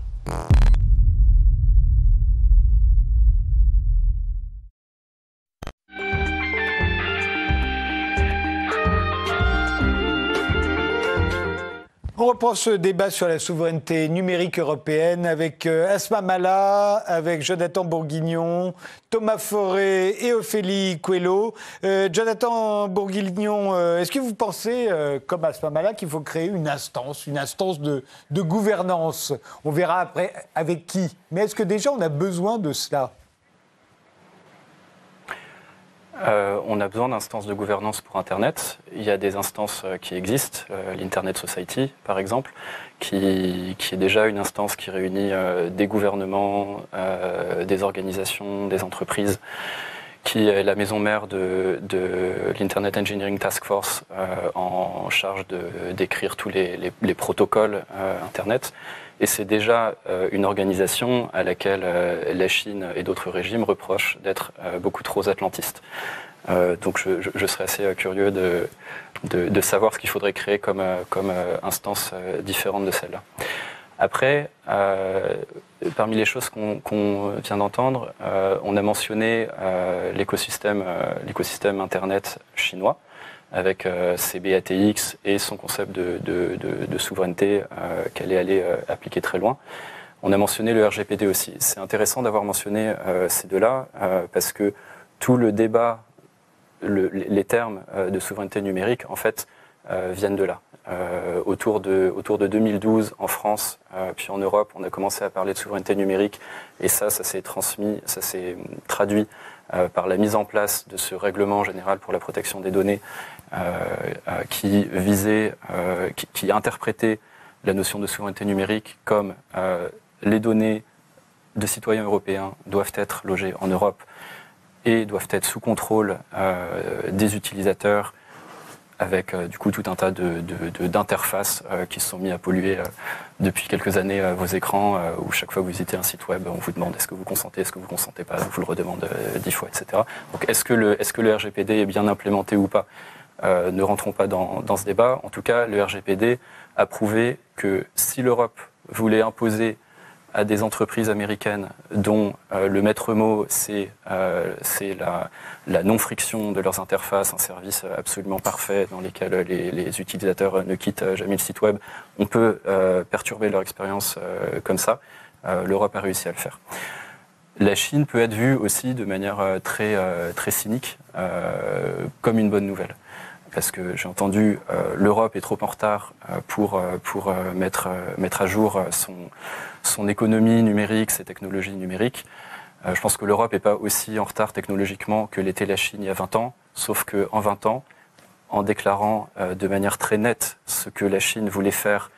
Reprend ce débat sur la souveraineté numérique européenne avec euh, Asma Mala, avec Jonathan Bourguignon, Thomas Forêt et Ophélie Coelho. Euh, Jonathan Bourguignon, euh, est-ce que vous pensez, comme Asma Mala, qu'il faut créer une instance, une instance de, de gouvernance? On verra après avec qui. Mais est-ce que déjà on a besoin de cela? Euh, on a besoin d'instances de gouvernance pour Internet. Il y a des instances euh, qui existent, euh, l'Internet Society par exemple, qui, est déjà une instance qui réunit des gouvernements, des organisations, des entreprises, qui est la maison mère de, l'Internet Engineering Task Force en charge d'écrire tous les protocoles Internet. Et c'est déjà euh, une organisation à laquelle euh, la Chine et d'autres régimes reprochent d'être euh, beaucoup trop atlantistes. donc je, serais assez curieux de, de, savoir ce qu'il faudrait créer comme, comme instance différente de celle-là. Après, parmi les choses qu'on vient d'entendre, on a mentionné l'écosystème Internet chinois avec euh, ses BATX et son concept de, souveraineté euh, qu'elle est allée euh, appliquer très loin. On a mentionné le RGPD aussi. C'est intéressant d'avoir mentionné ces deux-là parce que tout le débat, les termes de souveraineté numérique, en fait, viennent de là. autour, de, autour de 2012 en France, puis en Europe, on a commencé à parler de souveraineté numérique et ça, ça s'est transmis, ça s'est traduit par la mise en place de ce règlement général pour la protection des données qui visait, qui, qui interprétait la notion de souveraineté numérique comme les données de citoyens européens doivent être logées en Europe et doivent être sous contrôle euh, des utilisateurs avec euh, du coup tout un tas d'interfaces de, euh, qui se sont mis à polluer depuis quelques années vos écrans, où chaque fois que vous visitez un site web, on vous demande est-ce que vous consentez, est-ce que vous consentez pas, on vous le redemande dix fois, etc. Donc est -ce que le RGPD est bien implémenté ou pas? Ne rentrons pas dans, ce débat. En tout cas, le RGPD a prouvé que si l'Europe voulait imposer à des entreprises américaines dont euh, le maître mot, c'est euh, la, non-friction de leurs interfaces, un service absolument parfait dans lequel les, utilisateurs ne quittent jamais le site web. On peut euh, perturber leur expérience comme ça. L'Europe a réussi à le faire. La Chine peut être vue aussi de manière très cynique comme une bonne nouvelle parce que j'ai entendu euh, l'Europe est trop en retard euh, pour, euh, pour mettre, mettre à jour son, son économie numérique, ses technologies numériques. je pense que l'Europe n'est pas aussi en retard technologiquement que l'était la Chine il y a 20 ans, sauf qu'en 20 ans, en déclarant de manière très nette ce que la Chine voulait faire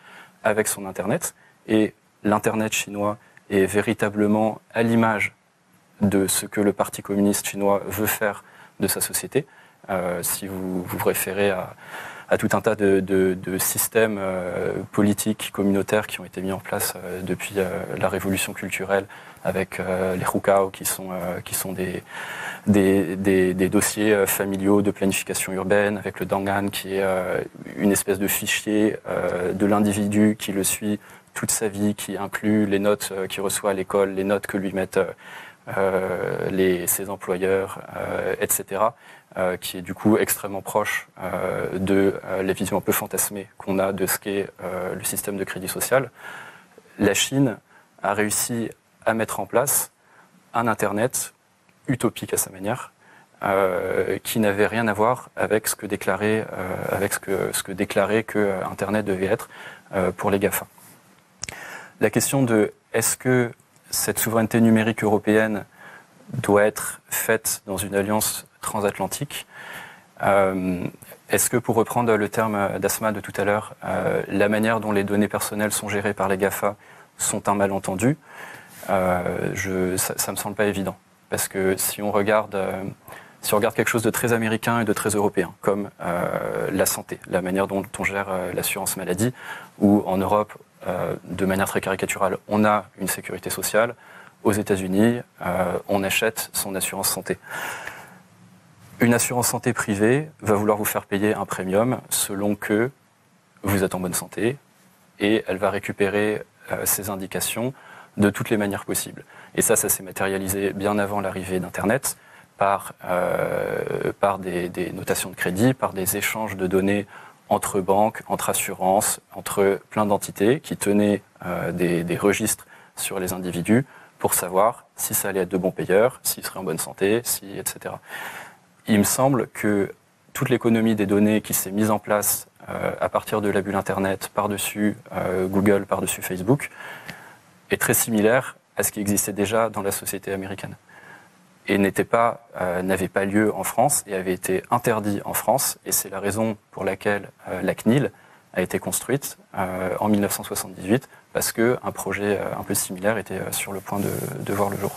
avec son Internet, et l'Internet chinois est véritablement à l'image de ce que le Parti communiste chinois veut faire de sa société. Euh, si vous vous référez à, tout un tas de, systèmes euh, politiques, communautaires qui ont été mis en place euh, depuis la révolution culturelle avec les Hukao qui sont, des, dossiers familiaux de planification urbaine, avec le Dangan qui est une espèce de fichier de l'individu qui le suit toute sa vie, qui inclut les notes qu'il reçoit à l'école, les notes que lui mettent ses employeurs, etc. Euh, qui est du coup extrêmement proche euh, de euh, la vision un peu fantasmée qu'on a de ce qu'est le système de crédit social. La Chine a réussi à mettre en place un Internet utopique à sa manière, qui n'avait rien à voir avec ce que déclarait, avec ce que, déclarait que Internet devait être pour les GAFA. La question de est-ce que cette souveraineté numérique européenne doit être faite dans une alliance transatlantique. Euh, est-ce que, pour reprendre le terme d'Asma de tout à l'heure, euh, la manière dont les données personnelles sont gérées par les GAFA sont un malentendu euh, Ça ne me semble pas évident. Parce que si on regarde si on regarde quelque chose de très américain et de très européen, comme la santé, la manière dont on gère l'assurance maladie, où en Europe, de manière très caricaturale, on a une sécurité sociale, aux États-Unis, on achète son assurance santé. Une assurance santé privée va vouloir vous faire payer un premium selon que vous êtes en bonne santé et elle va récupérer euh, ces indications de toutes les manières possibles. Et ça, ça s'est matérialisé bien avant l'arrivée d'Internet par, euh, des, notations de crédit, par des échanges de données entre banques, entre assurances, entre plein d'entités qui tenaient euh, des, des, registres sur les individus pour savoir si ça allait être de bons payeurs, s'ils seraient en bonne santé, si, etc il me semble que toute l'économie des données qui s'est mise en place euh, à partir de la bulle Internet, par-dessus euh, Google, par-dessus Facebook, est très similaire à ce qui existait déjà dans la société américaine. Et n'était pas, euh, n'avait pas lieu en France et avait été interdit en France. Et c'est la raison pour laquelle la CNIL a été construite en 1978, parce qu'un projet un peu similaire était sur le point de voir le jour.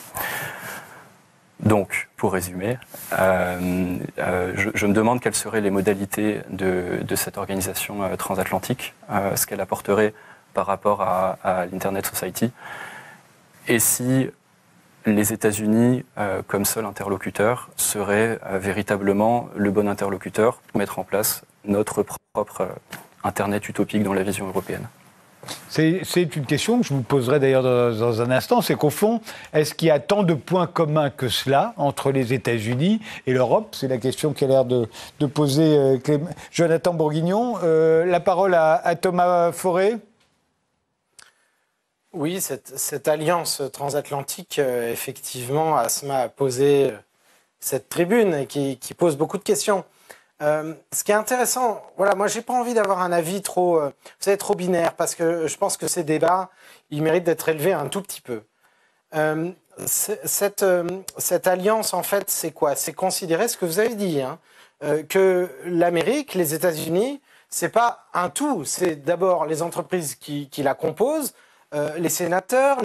Donc, pour résumer, euh, euh, je, me demande quelles seraient les modalités de, cette organisation euh, transatlantique, ce qu'elle apporterait par rapport à, l'Internet Society, et si les États-Unis, comme seul interlocuteur, seraient véritablement le bon interlocuteur pour mettre en place notre propre Internet utopique dans la vision européenne. C'est une question que je vous poserai d'ailleurs dans, un instant. C'est qu'au fond, est-ce qu'il y a tant de points communs que cela entre les États-Unis et l'Europe? C'est la question qu'a l'air de, poser euh, Jonathan Bourguignon. Euh, la parole à, Thomas Forêt. Oui, cette, alliance transatlantique, euh, effectivement, Asma a posé cette tribune qui, qui, pose beaucoup de questions. Euh, ce qui est intéressant, voilà, moi j'ai pas envie d'avoir un avis trop, euh, vous savez, trop binaire, parce que je pense que ces débats, ils méritent d'être élevés un tout petit peu. Euh, cette, alliance, en fait, c'est quoi? C'est considérer ce que vous avez dit, hein, que l'Amérique, les États-Unis, c'est pas un tout. C'est d'abord les entreprises qui, la composent, les sénateurs,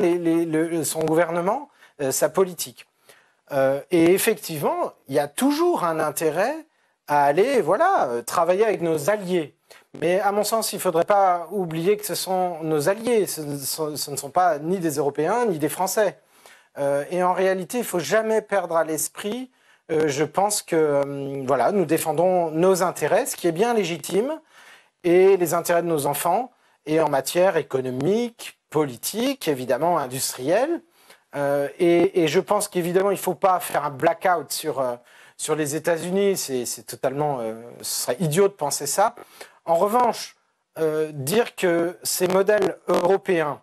son gouvernement, sa politique. Et effectivement, il y a toujours un intérêt à aller, voilà, euh, travailler avec nos alliés. Mais à mon sens, il ne faudrait pas oublier que ce sont nos alliés. Ce ne sont, pas ni des Européens ni des Français. Euh, et en réalité, il faut jamais perdre à l'esprit. euh, je pense que voilà, nous défendons nos intérêts, ce qui est bien légitime, et les intérêts de nos enfants, et en matière économique, politique, évidemment industrielle. Et, et je pense qu'évidemment, il ne faut pas faire un blackout sur, sur les États-Unis. C'est totalement. euh, ce serait idiot de penser ça. En revanche, euh, dire que ces modèles européens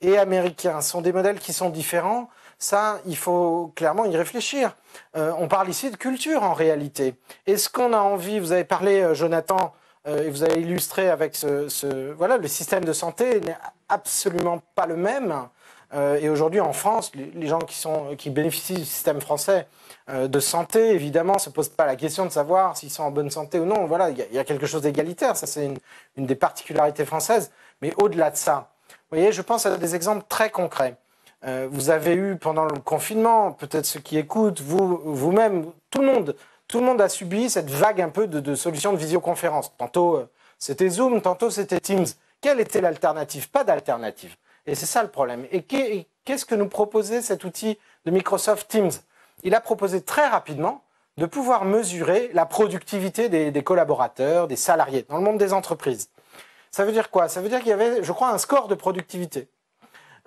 et américains sont des modèles qui sont différents, ça, il faut clairement y réfléchir. Euh, on parle ici de culture en réalité. Est-ce qu'on a envie, vous avez parlé, Jonathan, et vous avez illustré avec ce, Voilà, le système de santé n'est absolument pas le même. Et aujourd'hui, en France, les, gens qui, sont, qui bénéficient du système français de santé, évidemment, se posent pas la question de savoir s'ils sont en bonne santé ou non. Voilà, il y, a- quelque chose d'égalitaire. Ça, c'est une, des particularités françaises. Mais au-delà de ça, vous voyez, je pense à des exemples très concrets. Euh, vous avez eu pendant le confinement, peut-être ceux qui écoutent, vous, vous-même, tout le monde, tout le monde a subi cette vague un peu de, de solutions de visioconférence. Tantôt euh, c'était Zoom, tantôt c'était Teams. Quelle était l'alternative? Pas d'alternative. Et c'est ça le problème. Et qu'est-ce que nous proposait cet outil de Microsoft Teams? Il a proposé très rapidement de pouvoir mesurer la productivité des, des collaborateurs, des salariés, dans le monde des entreprises. Ça veut dire quoi? Ça veut dire qu'il y avait, je crois, un score de productivité.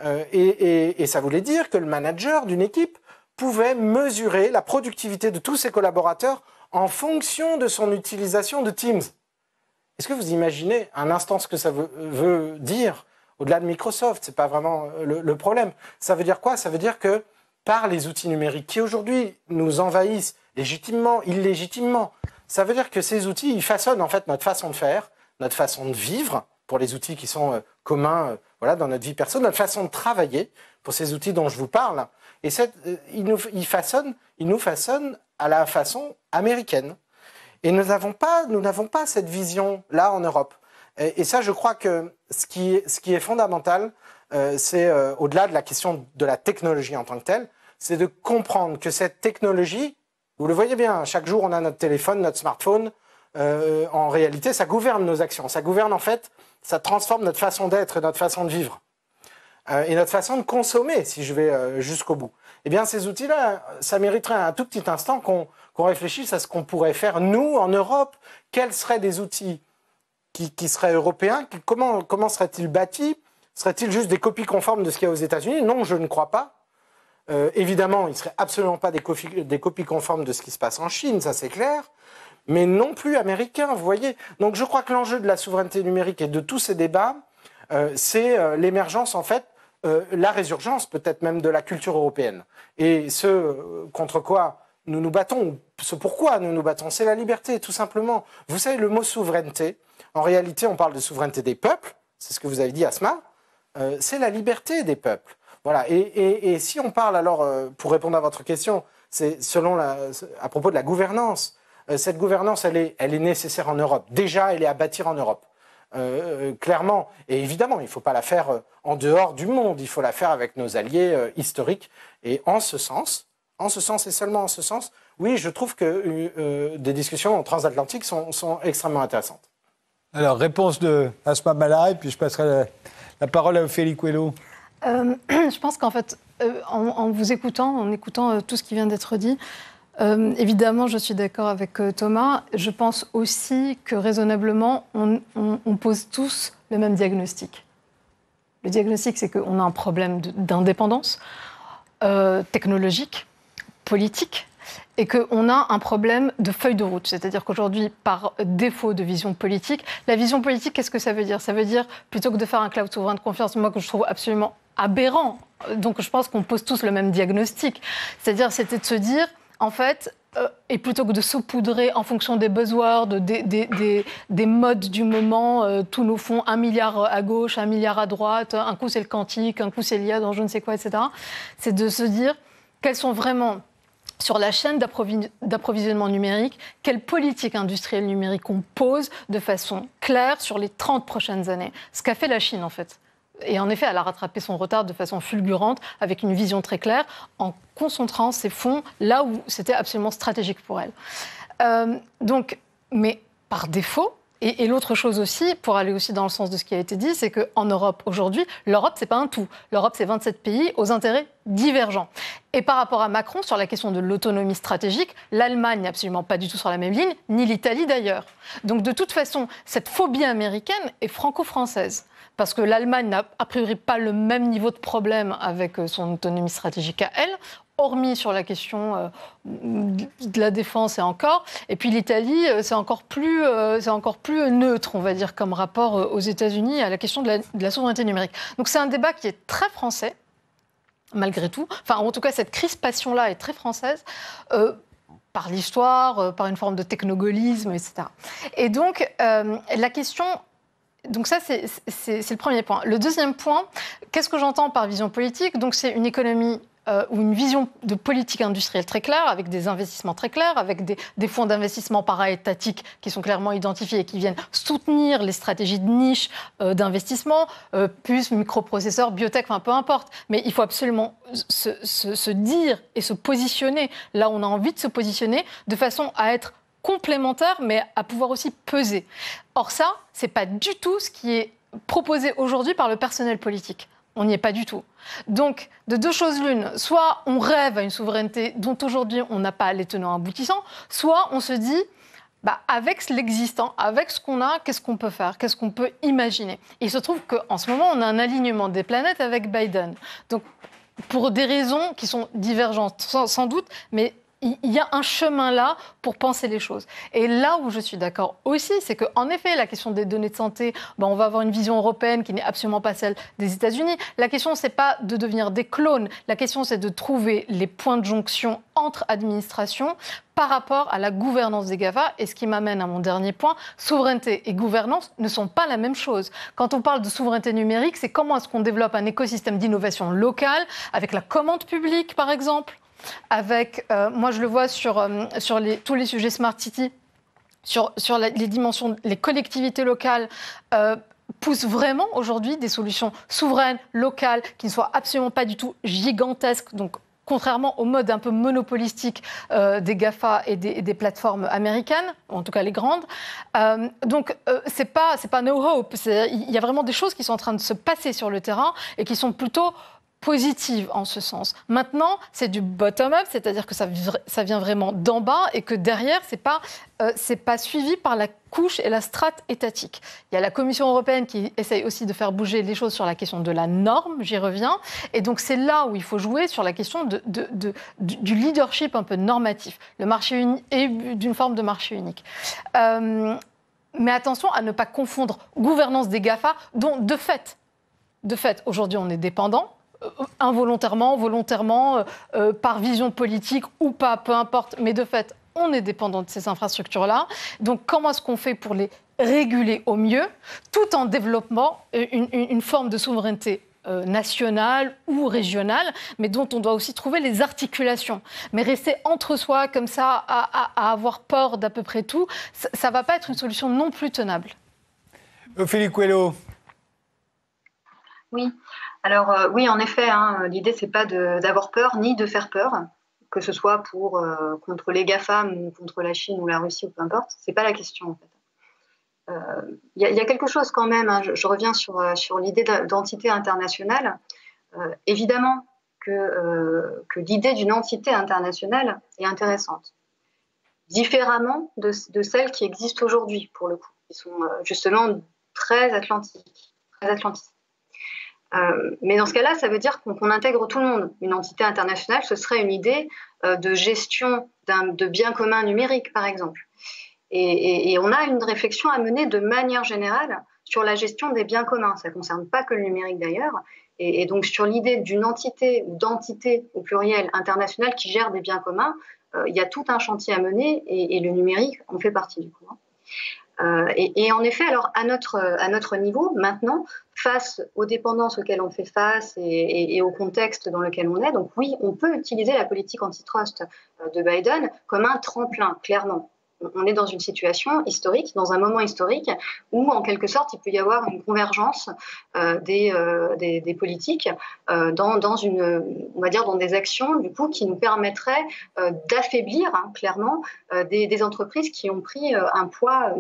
Euh, et, et- et ça voulait dire que le manager d'une équipe pouvait mesurer la productivité de tous ses collaborateurs en fonction de son utilisation de Teams. Est-ce que vous imaginez un instant ce que ça veut, veut dire? Au-delà de Microsoft C'est pas vraiment le, le problème. Ça veut dire quoi? Ça veut dire que par les outils numériques qui aujourd'hui nous envahissent légitimement, illégitimement, ça veut dire que ces outils ils façonnent en fait notre façon de faire, notre façon de vivre pour les outils qui sont euh, communs euh, voilà, dans notre vie perso, notre façon de travailler pour ces outils dont je vous parle. Et cette, euh, ils, nous, façonnent, ils nous façonnent à la façon américaine. Et nous n'avons pas, nous n'avons pas cette vision-là en Europe. Et, ça, je crois que ce qui, est- fondamental, c'est euh, au-delà de la question de la technologie en tant que telle, c'est de comprendre que cette technologie, vous le voyez bien, chaque jour on a notre téléphone, notre smartphone, euh, en réalité, ça gouverne nos actions. Ça gouverne en fait, ça transforme notre façon d'être notre façon de vivre. Euh, et notre façon de consommer, si je vais euh, jusqu'au bout. Eh bien, ces outils-là, ça mériterait un tout petit instant qu'on réfléchisse à ce qu'on pourrait faire, nous, en Europe. Quels seraient des outils qui, qui seraient européens? Comment, comment seraient-ils bâtis? Seraient-ils juste des copies conformes de ce qu'il y a aux États-Unis? Non, je ne crois pas. Euh, évidemment, ils ne seraient absolument pas des copies, conformes de ce qui se passe en Chine, ça c'est clair, mais non plus américains, vous voyez. Donc je crois que l'enjeu de la souveraineté numérique et de tous ces débats, euh, c'est euh, l'émergence, en fait, la résurgence peut-être même de la culture européenne. Et ce contre quoi nous nous battons, ce pourquoi nous nous battons, c'est la liberté, tout simplement. Vous savez, le mot souveraineté, en réalité, on parle de souveraineté des peuples, c'est ce que vous avez dit, Asma, euh, c'est la liberté des peuples. Voilà. Et, si on parle alors, euh, pour répondre à votre question, c'est selon la, à propos de la gouvernance. Euh, cette gouvernance, elle est, nécessaire en Europe. Déjà, elle est à bâtir en Europe. Clairement. Et évidemment, il ne faut pas la faire en dehors du monde. Il faut la faire avec nos alliés historiques. Et en ce sens, en ce sens et seulement en ce sens, oui, je trouve que des discussions transatlantiques sont, extrêmement intéressantes. Alors, réponse de Asma Mala, puis je passerai la, parole à Ophélie Coelho. Euh, je pense qu'en fait, euh, en, vous écoutant, en écoutant euh, tout ce qui vient d'être dit, évidemment, je suis d'accord avec Thomas. Je pense aussi que raisonnablement, on, pose tous le même diagnostic. Le diagnostic, c'est qu'on a un problème d'indépendance technologique, politique, et qu'on a un problème de feuille de route. C'est-à-dire qu'aujourd'hui, par défaut de vision politique, la vision politique, qu'est-ce que ça veut dire? Ça veut dire, plutôt que de faire un cloud souverain de confiance, moi que je trouve absolument aberrant, donc je pense qu'on pose tous le même diagnostic. C'est-à-dire, c'était de se dire, en fait, euh, et plutôt que de saupoudrer en fonction des buzzwords, des, des, des, modes du moment, euh, tous nous font un milliard à gauche, un milliard à droite, un coup c'est le quantique, un coup c'est l'IA dans je ne sais quoi, etc. C'est de se dire quels sont vraiment sur la chaîne d'approvisionnement numérique, quelle politique industrielle numérique on pose de façon claire sur les 30 prochaines années? Ce qu'a fait la Chine, en fait. Et en effet, elle a rattrapé son retard de façon fulgurante, avec une vision très claire, en concentrant ses fonds là où c'était absolument stratégique pour elle. Euh, donc, mais par défaut, et, l'autre chose aussi, pour aller aussi dans le sens de ce qui a été dit, c'est qu'en Europe aujourd'hui, l'Europe, c'est pas un tout. L'Europe, c'est 27 pays aux intérêts divergents. Et par rapport à Macron, sur la question de l'autonomie stratégique, l'Allemagne n'est absolument pas du tout sur la même ligne, ni l'Italie d'ailleurs. Donc de toute façon, cette phobie américaine est franco-française parce que l'Allemagne n'a a priori pas le même niveau de problème avec euh, son autonomie stratégique à elle, hormis sur la question euh, de la défense et encore. Et puis l'Italie, euh, c'est encore, plus, c'est encore plus neutre, on va dire, comme rapport aux États-Unis à la question de la, souveraineté numérique. Donc c'est un débat qui est très français, malgré tout. Enfin, en tout cas, cette crispation-là est très française. par l'histoire, par une forme de technogolisme, etc. Et donc, la question donc ça, c'est le premier point. Le deuxième point, qu'est-ce que j'entends par vision politique? Donc c'est une économie euh, ou une vision de politique industrielle très claire, avec des investissements très clairs, avec des, fonds d'investissement para-étatiques qui sont clairement identifiés et qui viennent soutenir les stratégies de niche euh, d'investissement, euh, plus microprocesseurs, biotech, enfin peu importe. Mais il faut absolument se, se dire et se positionner là où on a envie de se positionner, de façon à être complémentaire, mais à pouvoir aussi peser. Or ça, c'est pas du tout ce qui est proposé aujourd'hui par le personnel politique. On n'y est pas du tout. Donc, de deux choses l'une, soit on rêve à une souveraineté dont aujourd'hui on n'a pas les tenants aboutissants, soit on se dit, bah, avec l'existant, avec ce qu'on a, qu'est-ce qu'on peut faire, qu'est-ce qu'on peut imaginer? il se trouve qu'en ce moment, on a un alignement des planètes avec Biden. Donc, pour des raisons qui sont divergentes, sans doute, mais il y a un chemin là pour penser les choses. Et là où je suis d'accord aussi, c'est qu'en effet, la question des données de santé, ben, on va avoir une vision européenne qui n'est absolument pas celle des États-Unis. La question, c'est pas de devenir des clones. La question, c'est de trouver les points de jonction entre administrations par rapport à la gouvernance des GAFA. Et ce qui m'amène à mon dernier point, souveraineté et gouvernance ne sont pas la même chose. Quand on parle de souveraineté numérique, c'est comment est-ce qu'on développe un écosystème d'innovation locale, avec la commande publique, par exemple, avec, euh, moi je le vois sur, euh, tous les sujets Smart City, sur, les dimensions, les collectivités locales. Euh, poussent vraiment aujourd'hui des solutions souveraines, locales, qui ne soient absolument pas du tout gigantesques, donc contrairement au mode un peu monopolistique des GAFA et des, plateformes américaines, en tout cas les grandes. donc, ce c'est pas, pas no hope. Il y a vraiment des choses qui sont en train de se passer sur le terrain et qui sont plutôt positive en ce sens. Maintenant, c'est du bottom-up, c'est-à-dire que ça, vient vraiment d'en bas et que derrière, ce n'est pas, euh, pas suivi par la couche et la strate étatique. Il y a la Commission européenne qui essaye aussi de faire bouger les choses sur la question de la norme, j'y reviens. Et donc c'est là où il faut jouer sur la question du leadership un peu normatif, le marché unique et d'une forme de marché unique. Euh, mais attention à ne pas confondre gouvernance des GAFA, dont de fait, de fait, aujourd'hui on est dépendant, involontairement, volontairement, euh, euh, par vision politique ou pas, peu importe, mais de fait, on est dépendant de ces infrastructures-là. Donc comment est-ce qu'on fait pour les réguler au mieux, tout en développant une, forme de souveraineté nationale ou régionale, mais dont on doit aussi trouver les articulations. Mais rester entre soi comme ça, à, avoir peur d'à peu près tout, ça ne va pas être une solution non plus tenable. Ophélie Coelho. Oui, alors euh, oui, en effet, hein, l'idée c'est pas d'avoir peur ni de faire peur, que ce soit pour euh, contre les GAFAM ou contre la Chine ou la Russie ou peu importe. C'est pas la question en fait. Il euh, y, a quelque chose quand même. Hein, je, reviens sur, l'idée d'entité internationale. évidemment que, l'idée d'une entité internationale est intéressante, différemment de, de celles qui existent aujourd'hui pour le coup, qui sont justement très atlantiques, très atlantiques. Euh, mais dans ce cas-là, ça veut dire qu'on intègre tout le monde. Une entité internationale, ce serait une idée euh, de gestion de biens communs numériques, par exemple. Et, on a une réflexion à mener de manière générale sur la gestion des biens communs. Ça ne concerne pas que le numérique d'ailleurs. Et, donc sur l'idée d'une entité ou d'entité au pluriel internationale qui gère des biens communs, il y a tout un chantier à mener et, le numérique en fait partie du coup. Hein. Et, en effet, alors à notre, niveau, maintenant, face aux dépendances auxquelles on fait face et, et, au contexte dans lequel on est, donc oui, on peut utiliser la politique antitrust de Biden comme un tremplin, clairement on est dans une situation historique, dans un moment historique où, en quelque sorte, il peut y avoir une convergence euh, euh, des, politiques euh, dans, une, on dans des actions du coup qui nous permettraient d'affaiblir hein, clairement des, entreprises qui ont pris un poids,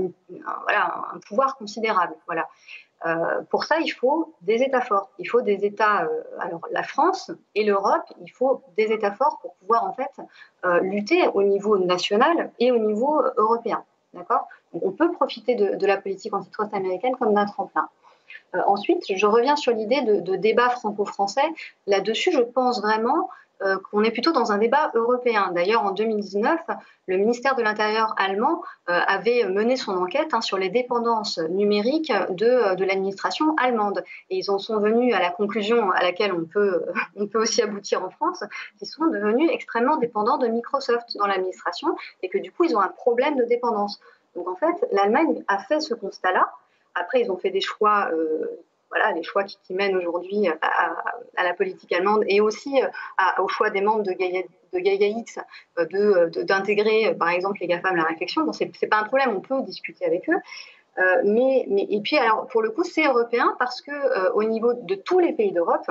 un pouvoir considérable. Euh, pour ça, il faut des États forts. Il faut des États, euh, alors la France et l'Europe, il faut des États forts pour pouvoir en fait euh, lutter au niveau national et au niveau européen. D'accord? On peut profiter de, la politique antitrust américaine comme d'un tremplin. ensuite, je reviens sur l'idée de, de débat franco-français. Là-dessus, je pense vraiment euh, qu'on est plutôt dans un débat européen. D'ailleurs, en 2019, le ministère de l'Intérieur allemand euh, avait mené son enquête hein, sur les dépendances numériques de, euh, de l'administration allemande. Et ils en sont venus à la conclusion à laquelle on peut aussi aboutir en France, qu'ils sont devenus extrêmement dépendants de Microsoft dans l'administration et que du coup, ils ont un problème de dépendance. Donc en fait, l'Allemagne a fait ce constat-là. Après, ils ont fait des choix voilà, les choix qui, mènent aujourd'hui à, la politique allemande et aussi euh, au choix des membres de Gaia, de X euh, euh, d'intégrer, par exemple, les GAFAM à la réflexion. Bon, ce n'est pas un problème, on peut discuter avec eux. mais, et puis, alors, pour le coup, c'est européen parce que au niveau de tous les pays d'Europe,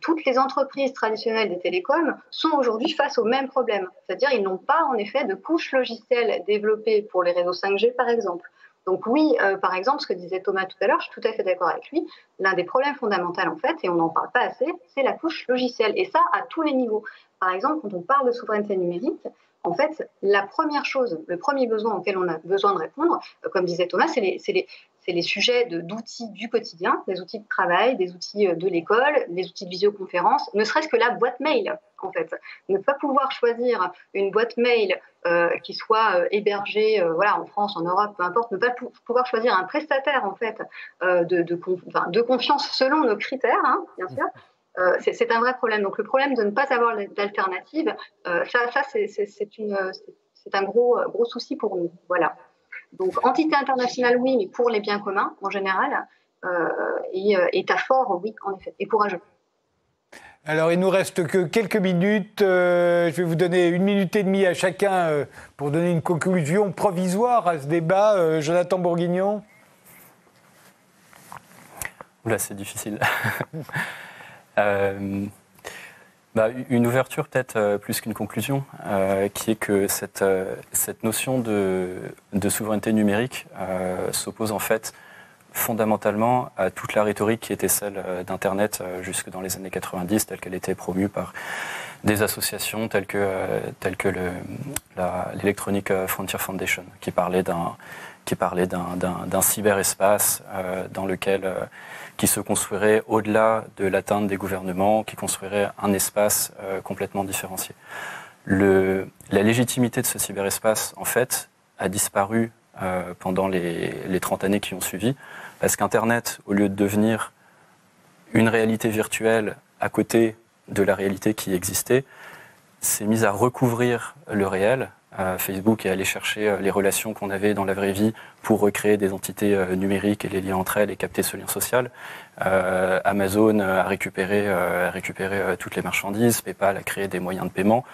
toutes les entreprises traditionnelles des télécoms sont aujourd'hui face au même problème. C'est-à-dire, ils n'ont pas, en effet, de couches logicielles développées pour les réseaux 5G, par exemple. Donc oui, euh, par exemple, ce que disait Thomas tout à l'heure, je suis tout à fait d'accord avec lui. L'un des problèmes fondamentaux, en fait, et on n'en parle pas assez, c'est la couche logicielle. Et ça, à tous les niveaux. Par exemple, quand on parle de souveraineté numérique, en fait, la première chose, le premier besoin auquel on a besoin de répondre, euh, comme disait Thomas, c'est les, les, sujets d'outils du quotidien, des outils de travail, des outils euh, de l'école, des outils de visioconférence, ne serait-ce que la boîte mail, en fait. Ne pas pouvoir choisir une boîte mail euh, qui soit hébergée voilà, en France, en Europe, peu importe, ne pas pouvoir choisir un prestataire, en fait, de, confiance selon nos critères, hein, bien sûr. Euh, c'est un vrai problème. Donc le problème de ne pas avoir d'alternative, euh, c'est un gros, gros souci pour nous. Voilà. Donc entité internationale, oui, mais pour les biens communs en général, euh, et État fort, oui, en effet, et courageux. Alors, il nous reste que quelques minutes. je vais vous donner une minute et demie à chacun pour donner une conclusion provisoire à ce débat. Jonathan Bourguignon Là, c'est difficile. Euh, bah, une ouverture peut-être euh, plus qu'une conclusion, euh, qui est que cette, cette notion de, de, souveraineté numérique s'oppose en fait fondamentalement à toute la rhétorique qui était celle d'Internet jusque dans les années 90, telle qu'elle était promue par des associations telles que, que l'Electronic Frontier Foundation, qui parlait d'un cyberespace dans lequel qui se construirait au-delà de l'atteinte des gouvernements, qui construirait un espace euh, complètement différencié. Le, la légitimité de ce cyberespace, en fait, a disparu euh, pendant les, les 30 années qui ont suivi, parce qu'Internet, au lieu de devenir une réalité virtuelle à côté de la réalité qui existait, s'est mise à recouvrir le réel Facebook et aller chercher euh, les relations qu'on avait dans la vraie vie pour recréer des entités euh, numériques et les liens entre elles et capter ce lien social. Euh, Amazon a récupéré, a récupéré toutes les marchandises, PayPal a créé des moyens de paiement.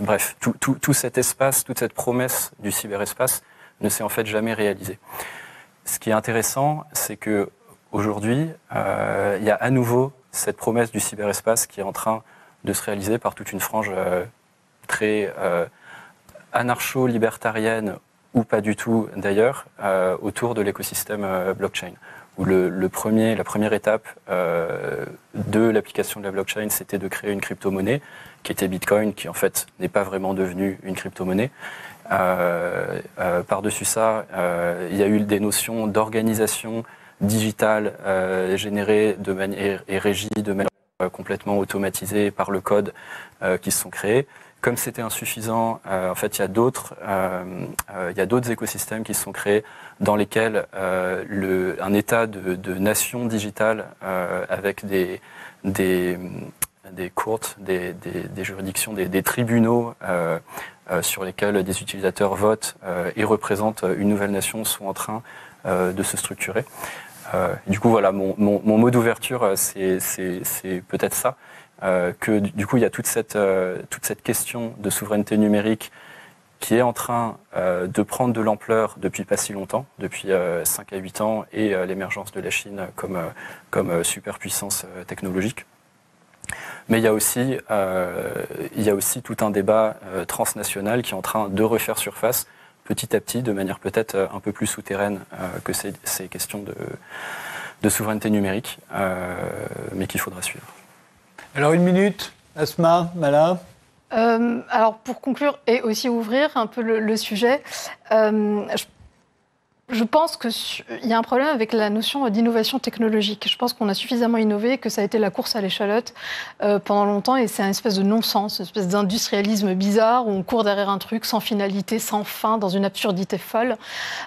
bref, tout, cet espace, toute cette promesse du cyberespace ne s'est en fait jamais réalisée. Ce qui est intéressant, c'est que aujourd'hui, il y a à nouveau cette promesse du cyberespace qui est en train de se réaliser par toute une frange très anarcho-libertarienne ou pas du tout d'ailleurs, euh, autour de l'écosystème euh, blockchain. Où le, premier, la première étape euh, de l'application de la blockchain, c'était de créer une crypto-monnaie qui était Bitcoin, qui en fait n'est pas vraiment devenue une crypto-monnaie. Par-dessus ça, il y a eu des notions d'organisation digitale générée de manière et régie de manière complètement automatisée par le code qui se sont créés. Comme c'était insuffisant, euh, en fait, il y a d'autres, euh, euh, il y a d'autres écosystèmes qui se sont créés dans lesquels le, un état de, de nation digitale avec des, des, des courtes, des, juridictions, des, tribunaux sur lesquels des utilisateurs votent et représentent une nouvelle nation sont en train de se structurer. du coup, voilà, mon, mot d'ouverture, c'est peut-être ça, que du coup, il y a toute cette, toute cette question de souveraineté numérique qui est en train euh, de prendre de l'ampleur depuis pas si longtemps, depuis 5 euh, à 8 ans, et euh, l'émergence de la Chine comme, comme superpuissance technologique. Mais il y, a aussi, il y a aussi tout un débat transnational qui est en train de refaire surface petit à petit, de manière peut-être un peu plus souterraine que ces, ces questions de, de, souveraineté numérique, mais qu'il faudra suivre. Alors une minute, Asma, Mala euh, alors pour conclure et aussi ouvrir un peu le, sujet, euh, je, pense qu'il y a un problème avec la notion d'innovation technologique. Je pense qu'on a suffisamment innové, que ça a été la course à l'échalote euh, pendant longtemps et c'est un espèce de non-sens, une espèce d'industrialisme bizarre où on court derrière un truc sans finalité, sans fin, dans une absurdité folle.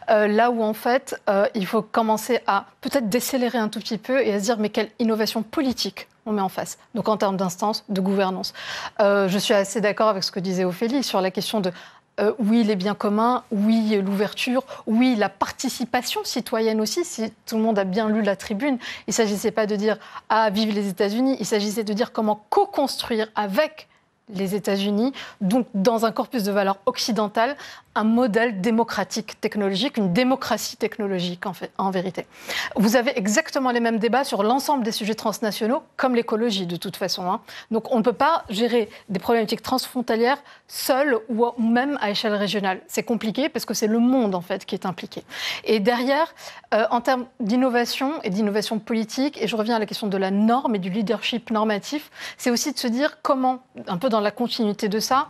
là où en fait il faut commencer à peut-être décélérer un tout petit peu et à se dire mais quelle innovation politique on met en face. Donc en termes d'instance, de gouvernance. Euh, je suis assez d'accord avec ce que disait Ophélie sur la question de euh, oui, les biens communs, oui, l'ouverture, oui, la participation citoyenne aussi, si tout le monde a bien lu la tribune. Il ne s'agissait pas de dire Ah, vive les États-Unis, il s'agissait de dire comment co-construire avec les États-Unis, donc dans un corpus de valeurs occidentales, un modèle démocratique technologique, une démocratie technologique en, fait, en vérité. Vous avez exactement les mêmes débats sur l'ensemble des sujets transnationaux, comme l'écologie de toute façon. Hein. Donc on ne peut pas gérer des problématiques transfrontalières seul ou même à échelle régionale. C'est compliqué parce que c'est le monde en fait qui est impliqué. Et derrière, euh, en termes d'innovation et d'innovation politique, et je reviens à la question de la norme et du leadership normatif, c'est aussi de se dire comment, un peu dans la continuité de ça,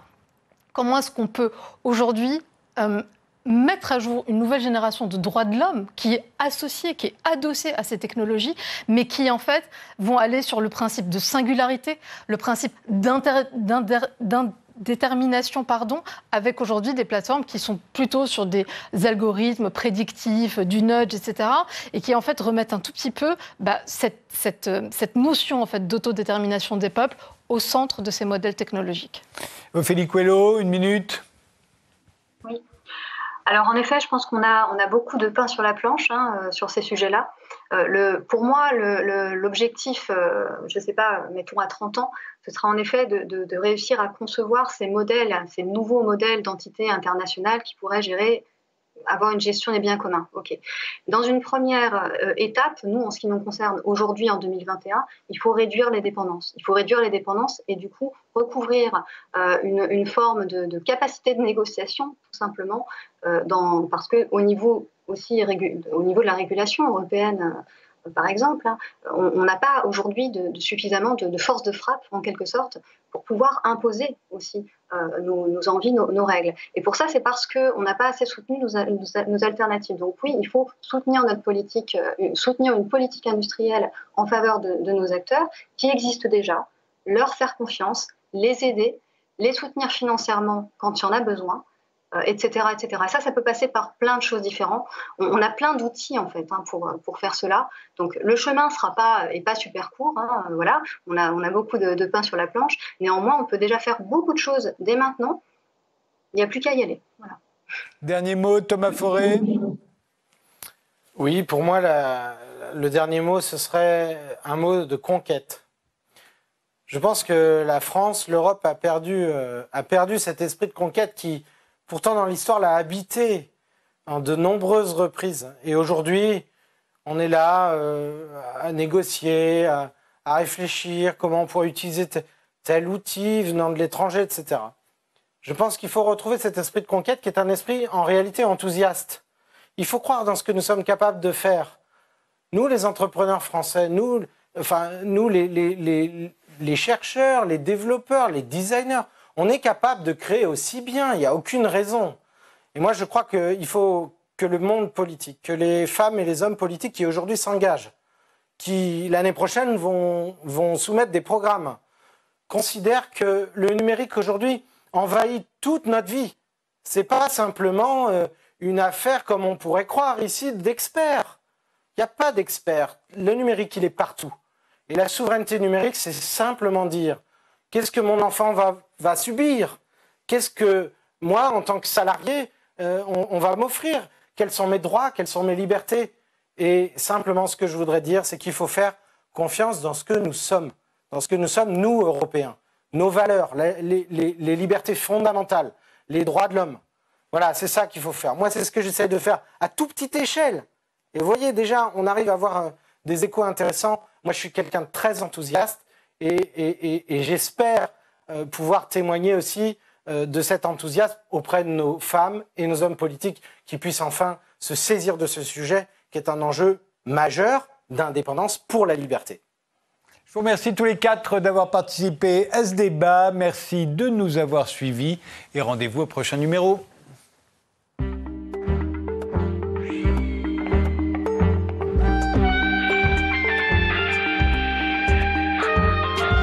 comment est-ce qu'on peut aujourd'hui euh, mettre à jour une nouvelle génération de droits de l'homme qui est associée, qui est adossée à ces technologies, mais qui en fait vont aller sur le principe de singularité, le principe d'indétermination, pardon, avec aujourd'hui des plateformes qui sont plutôt sur des algorithmes prédictifs, du nudge, etc., et qui en fait remettent un tout petit peu bah, cette, cette, cette, notion en fait d'autodétermination des peuples au centre de ces modèles technologiques. Ophélie Coelho, une minute. Oui. Alors en effet, je pense qu'on a, on a beaucoup de pain sur la planche hein, euh, sur ces sujets-là. Euh, pour moi, l'objectif, euh, je ne sais pas, mettons à 30 ans, ce sera en effet de, de, réussir à concevoir ces modèles, ces nouveaux modèles d'entités internationales qui pourraient gérer avoir une gestion des biens communs. Ok. Dans une première euh, étape, nous, en ce qui nous concerne aujourd'hui, en 2021, il faut réduire les dépendances. Il faut réduire les dépendances et du coup recouvrir euh, une, forme de, capacité de négociation, tout simplement, euh, parce que au niveau aussi au niveau de la régulation européenne par exemple, hein, on n'a pas aujourd'hui de, suffisamment de, force de frappe, en quelque sorte, pour pouvoir imposer aussi euh, nos, envies, nos, règles. Et pour ça, c'est parce qu'on n'a pas assez soutenu nos, alternatives. Donc oui, il faut soutenir notre politique, euh, soutenir une politique industrielle en faveur de nos acteurs qui existent déjà, leur faire confiance, les aider, les soutenir financièrement quand il y en a besoin, etc., euh, etc. ça, ça peut passer par plein de choses différentes. On, a plein d'outils en fait hein, pour, pour faire cela. Donc le chemin sera pas est pas super court. Hein, voilà, on a on a beaucoup de, pain sur la planche. Néanmoins, on peut déjà faire beaucoup de choses dès maintenant. Il n'y a plus qu'à y aller. Voilà. Dernier mot, Thomas Forêt. Oui, pour moi, le dernier mot, ce serait un mot de conquête. Je pense que la France, l'Europe a perdu, euh, a perdu cet esprit de conquête qui, pourtant dans l'histoire l'a habité en de nombreuses reprises. Et aujourd'hui, on est là euh, à négocier, à, réfléchir comment on pourrait utiliser tel outil venant de l'étranger, etc. Je pense qu'il faut retrouver cet esprit de conquête qui est un esprit en réalité enthousiaste. Il faut croire dans ce que nous sommes capables de faire. Nous, les entrepreneurs français, nous, enfin, nous les, chercheurs, les développeurs, les designers, on est capable de créer aussi bien. Il n'y a aucune raison. Et moi, je crois qu'il faut que le monde politique, que les femmes et les hommes politiques qui aujourd'hui s'engagent, qui l'année prochaine vont, soumettre des programmes, considèrent que le numérique aujourd'hui envahit toute notre vie. C'est pas simplement euh, une affaire comme on pourrait croire ici d'experts. Il n'y a pas d'experts. Le numérique, il est partout. Et la souveraineté numérique, c'est simplement dire qu'est-ce que mon enfant va, va subir Qu'est-ce que moi, en tant que salarié, euh, on, va m'offrir? Quels sont mes droits? Quelles sont mes libertés? Et simplement, ce que je voudrais dire, c'est qu'il faut faire confiance dans ce que nous sommes, dans ce que nous sommes, nous, Européens. Nos valeurs, les, libertés fondamentales, les droits de l'homme. Voilà, c'est ça qu'il faut faire. Moi, c'est ce que j'essaie de faire à toute petite échelle. Et vous voyez, déjà, on arrive à avoir des échos intéressants. Moi, je suis quelqu'un de très enthousiaste et, j'espère euh, pouvoir témoigner aussi euh, de cet enthousiasme auprès de nos femmes et nos hommes politiques qui puissent enfin se saisir de ce sujet qui est un enjeu majeur d'indépendance pour la liberté. Je vous remercie tous les quatre d'avoir participé à ce débat. Merci de nous avoir suivis et rendez-vous au prochain numéro.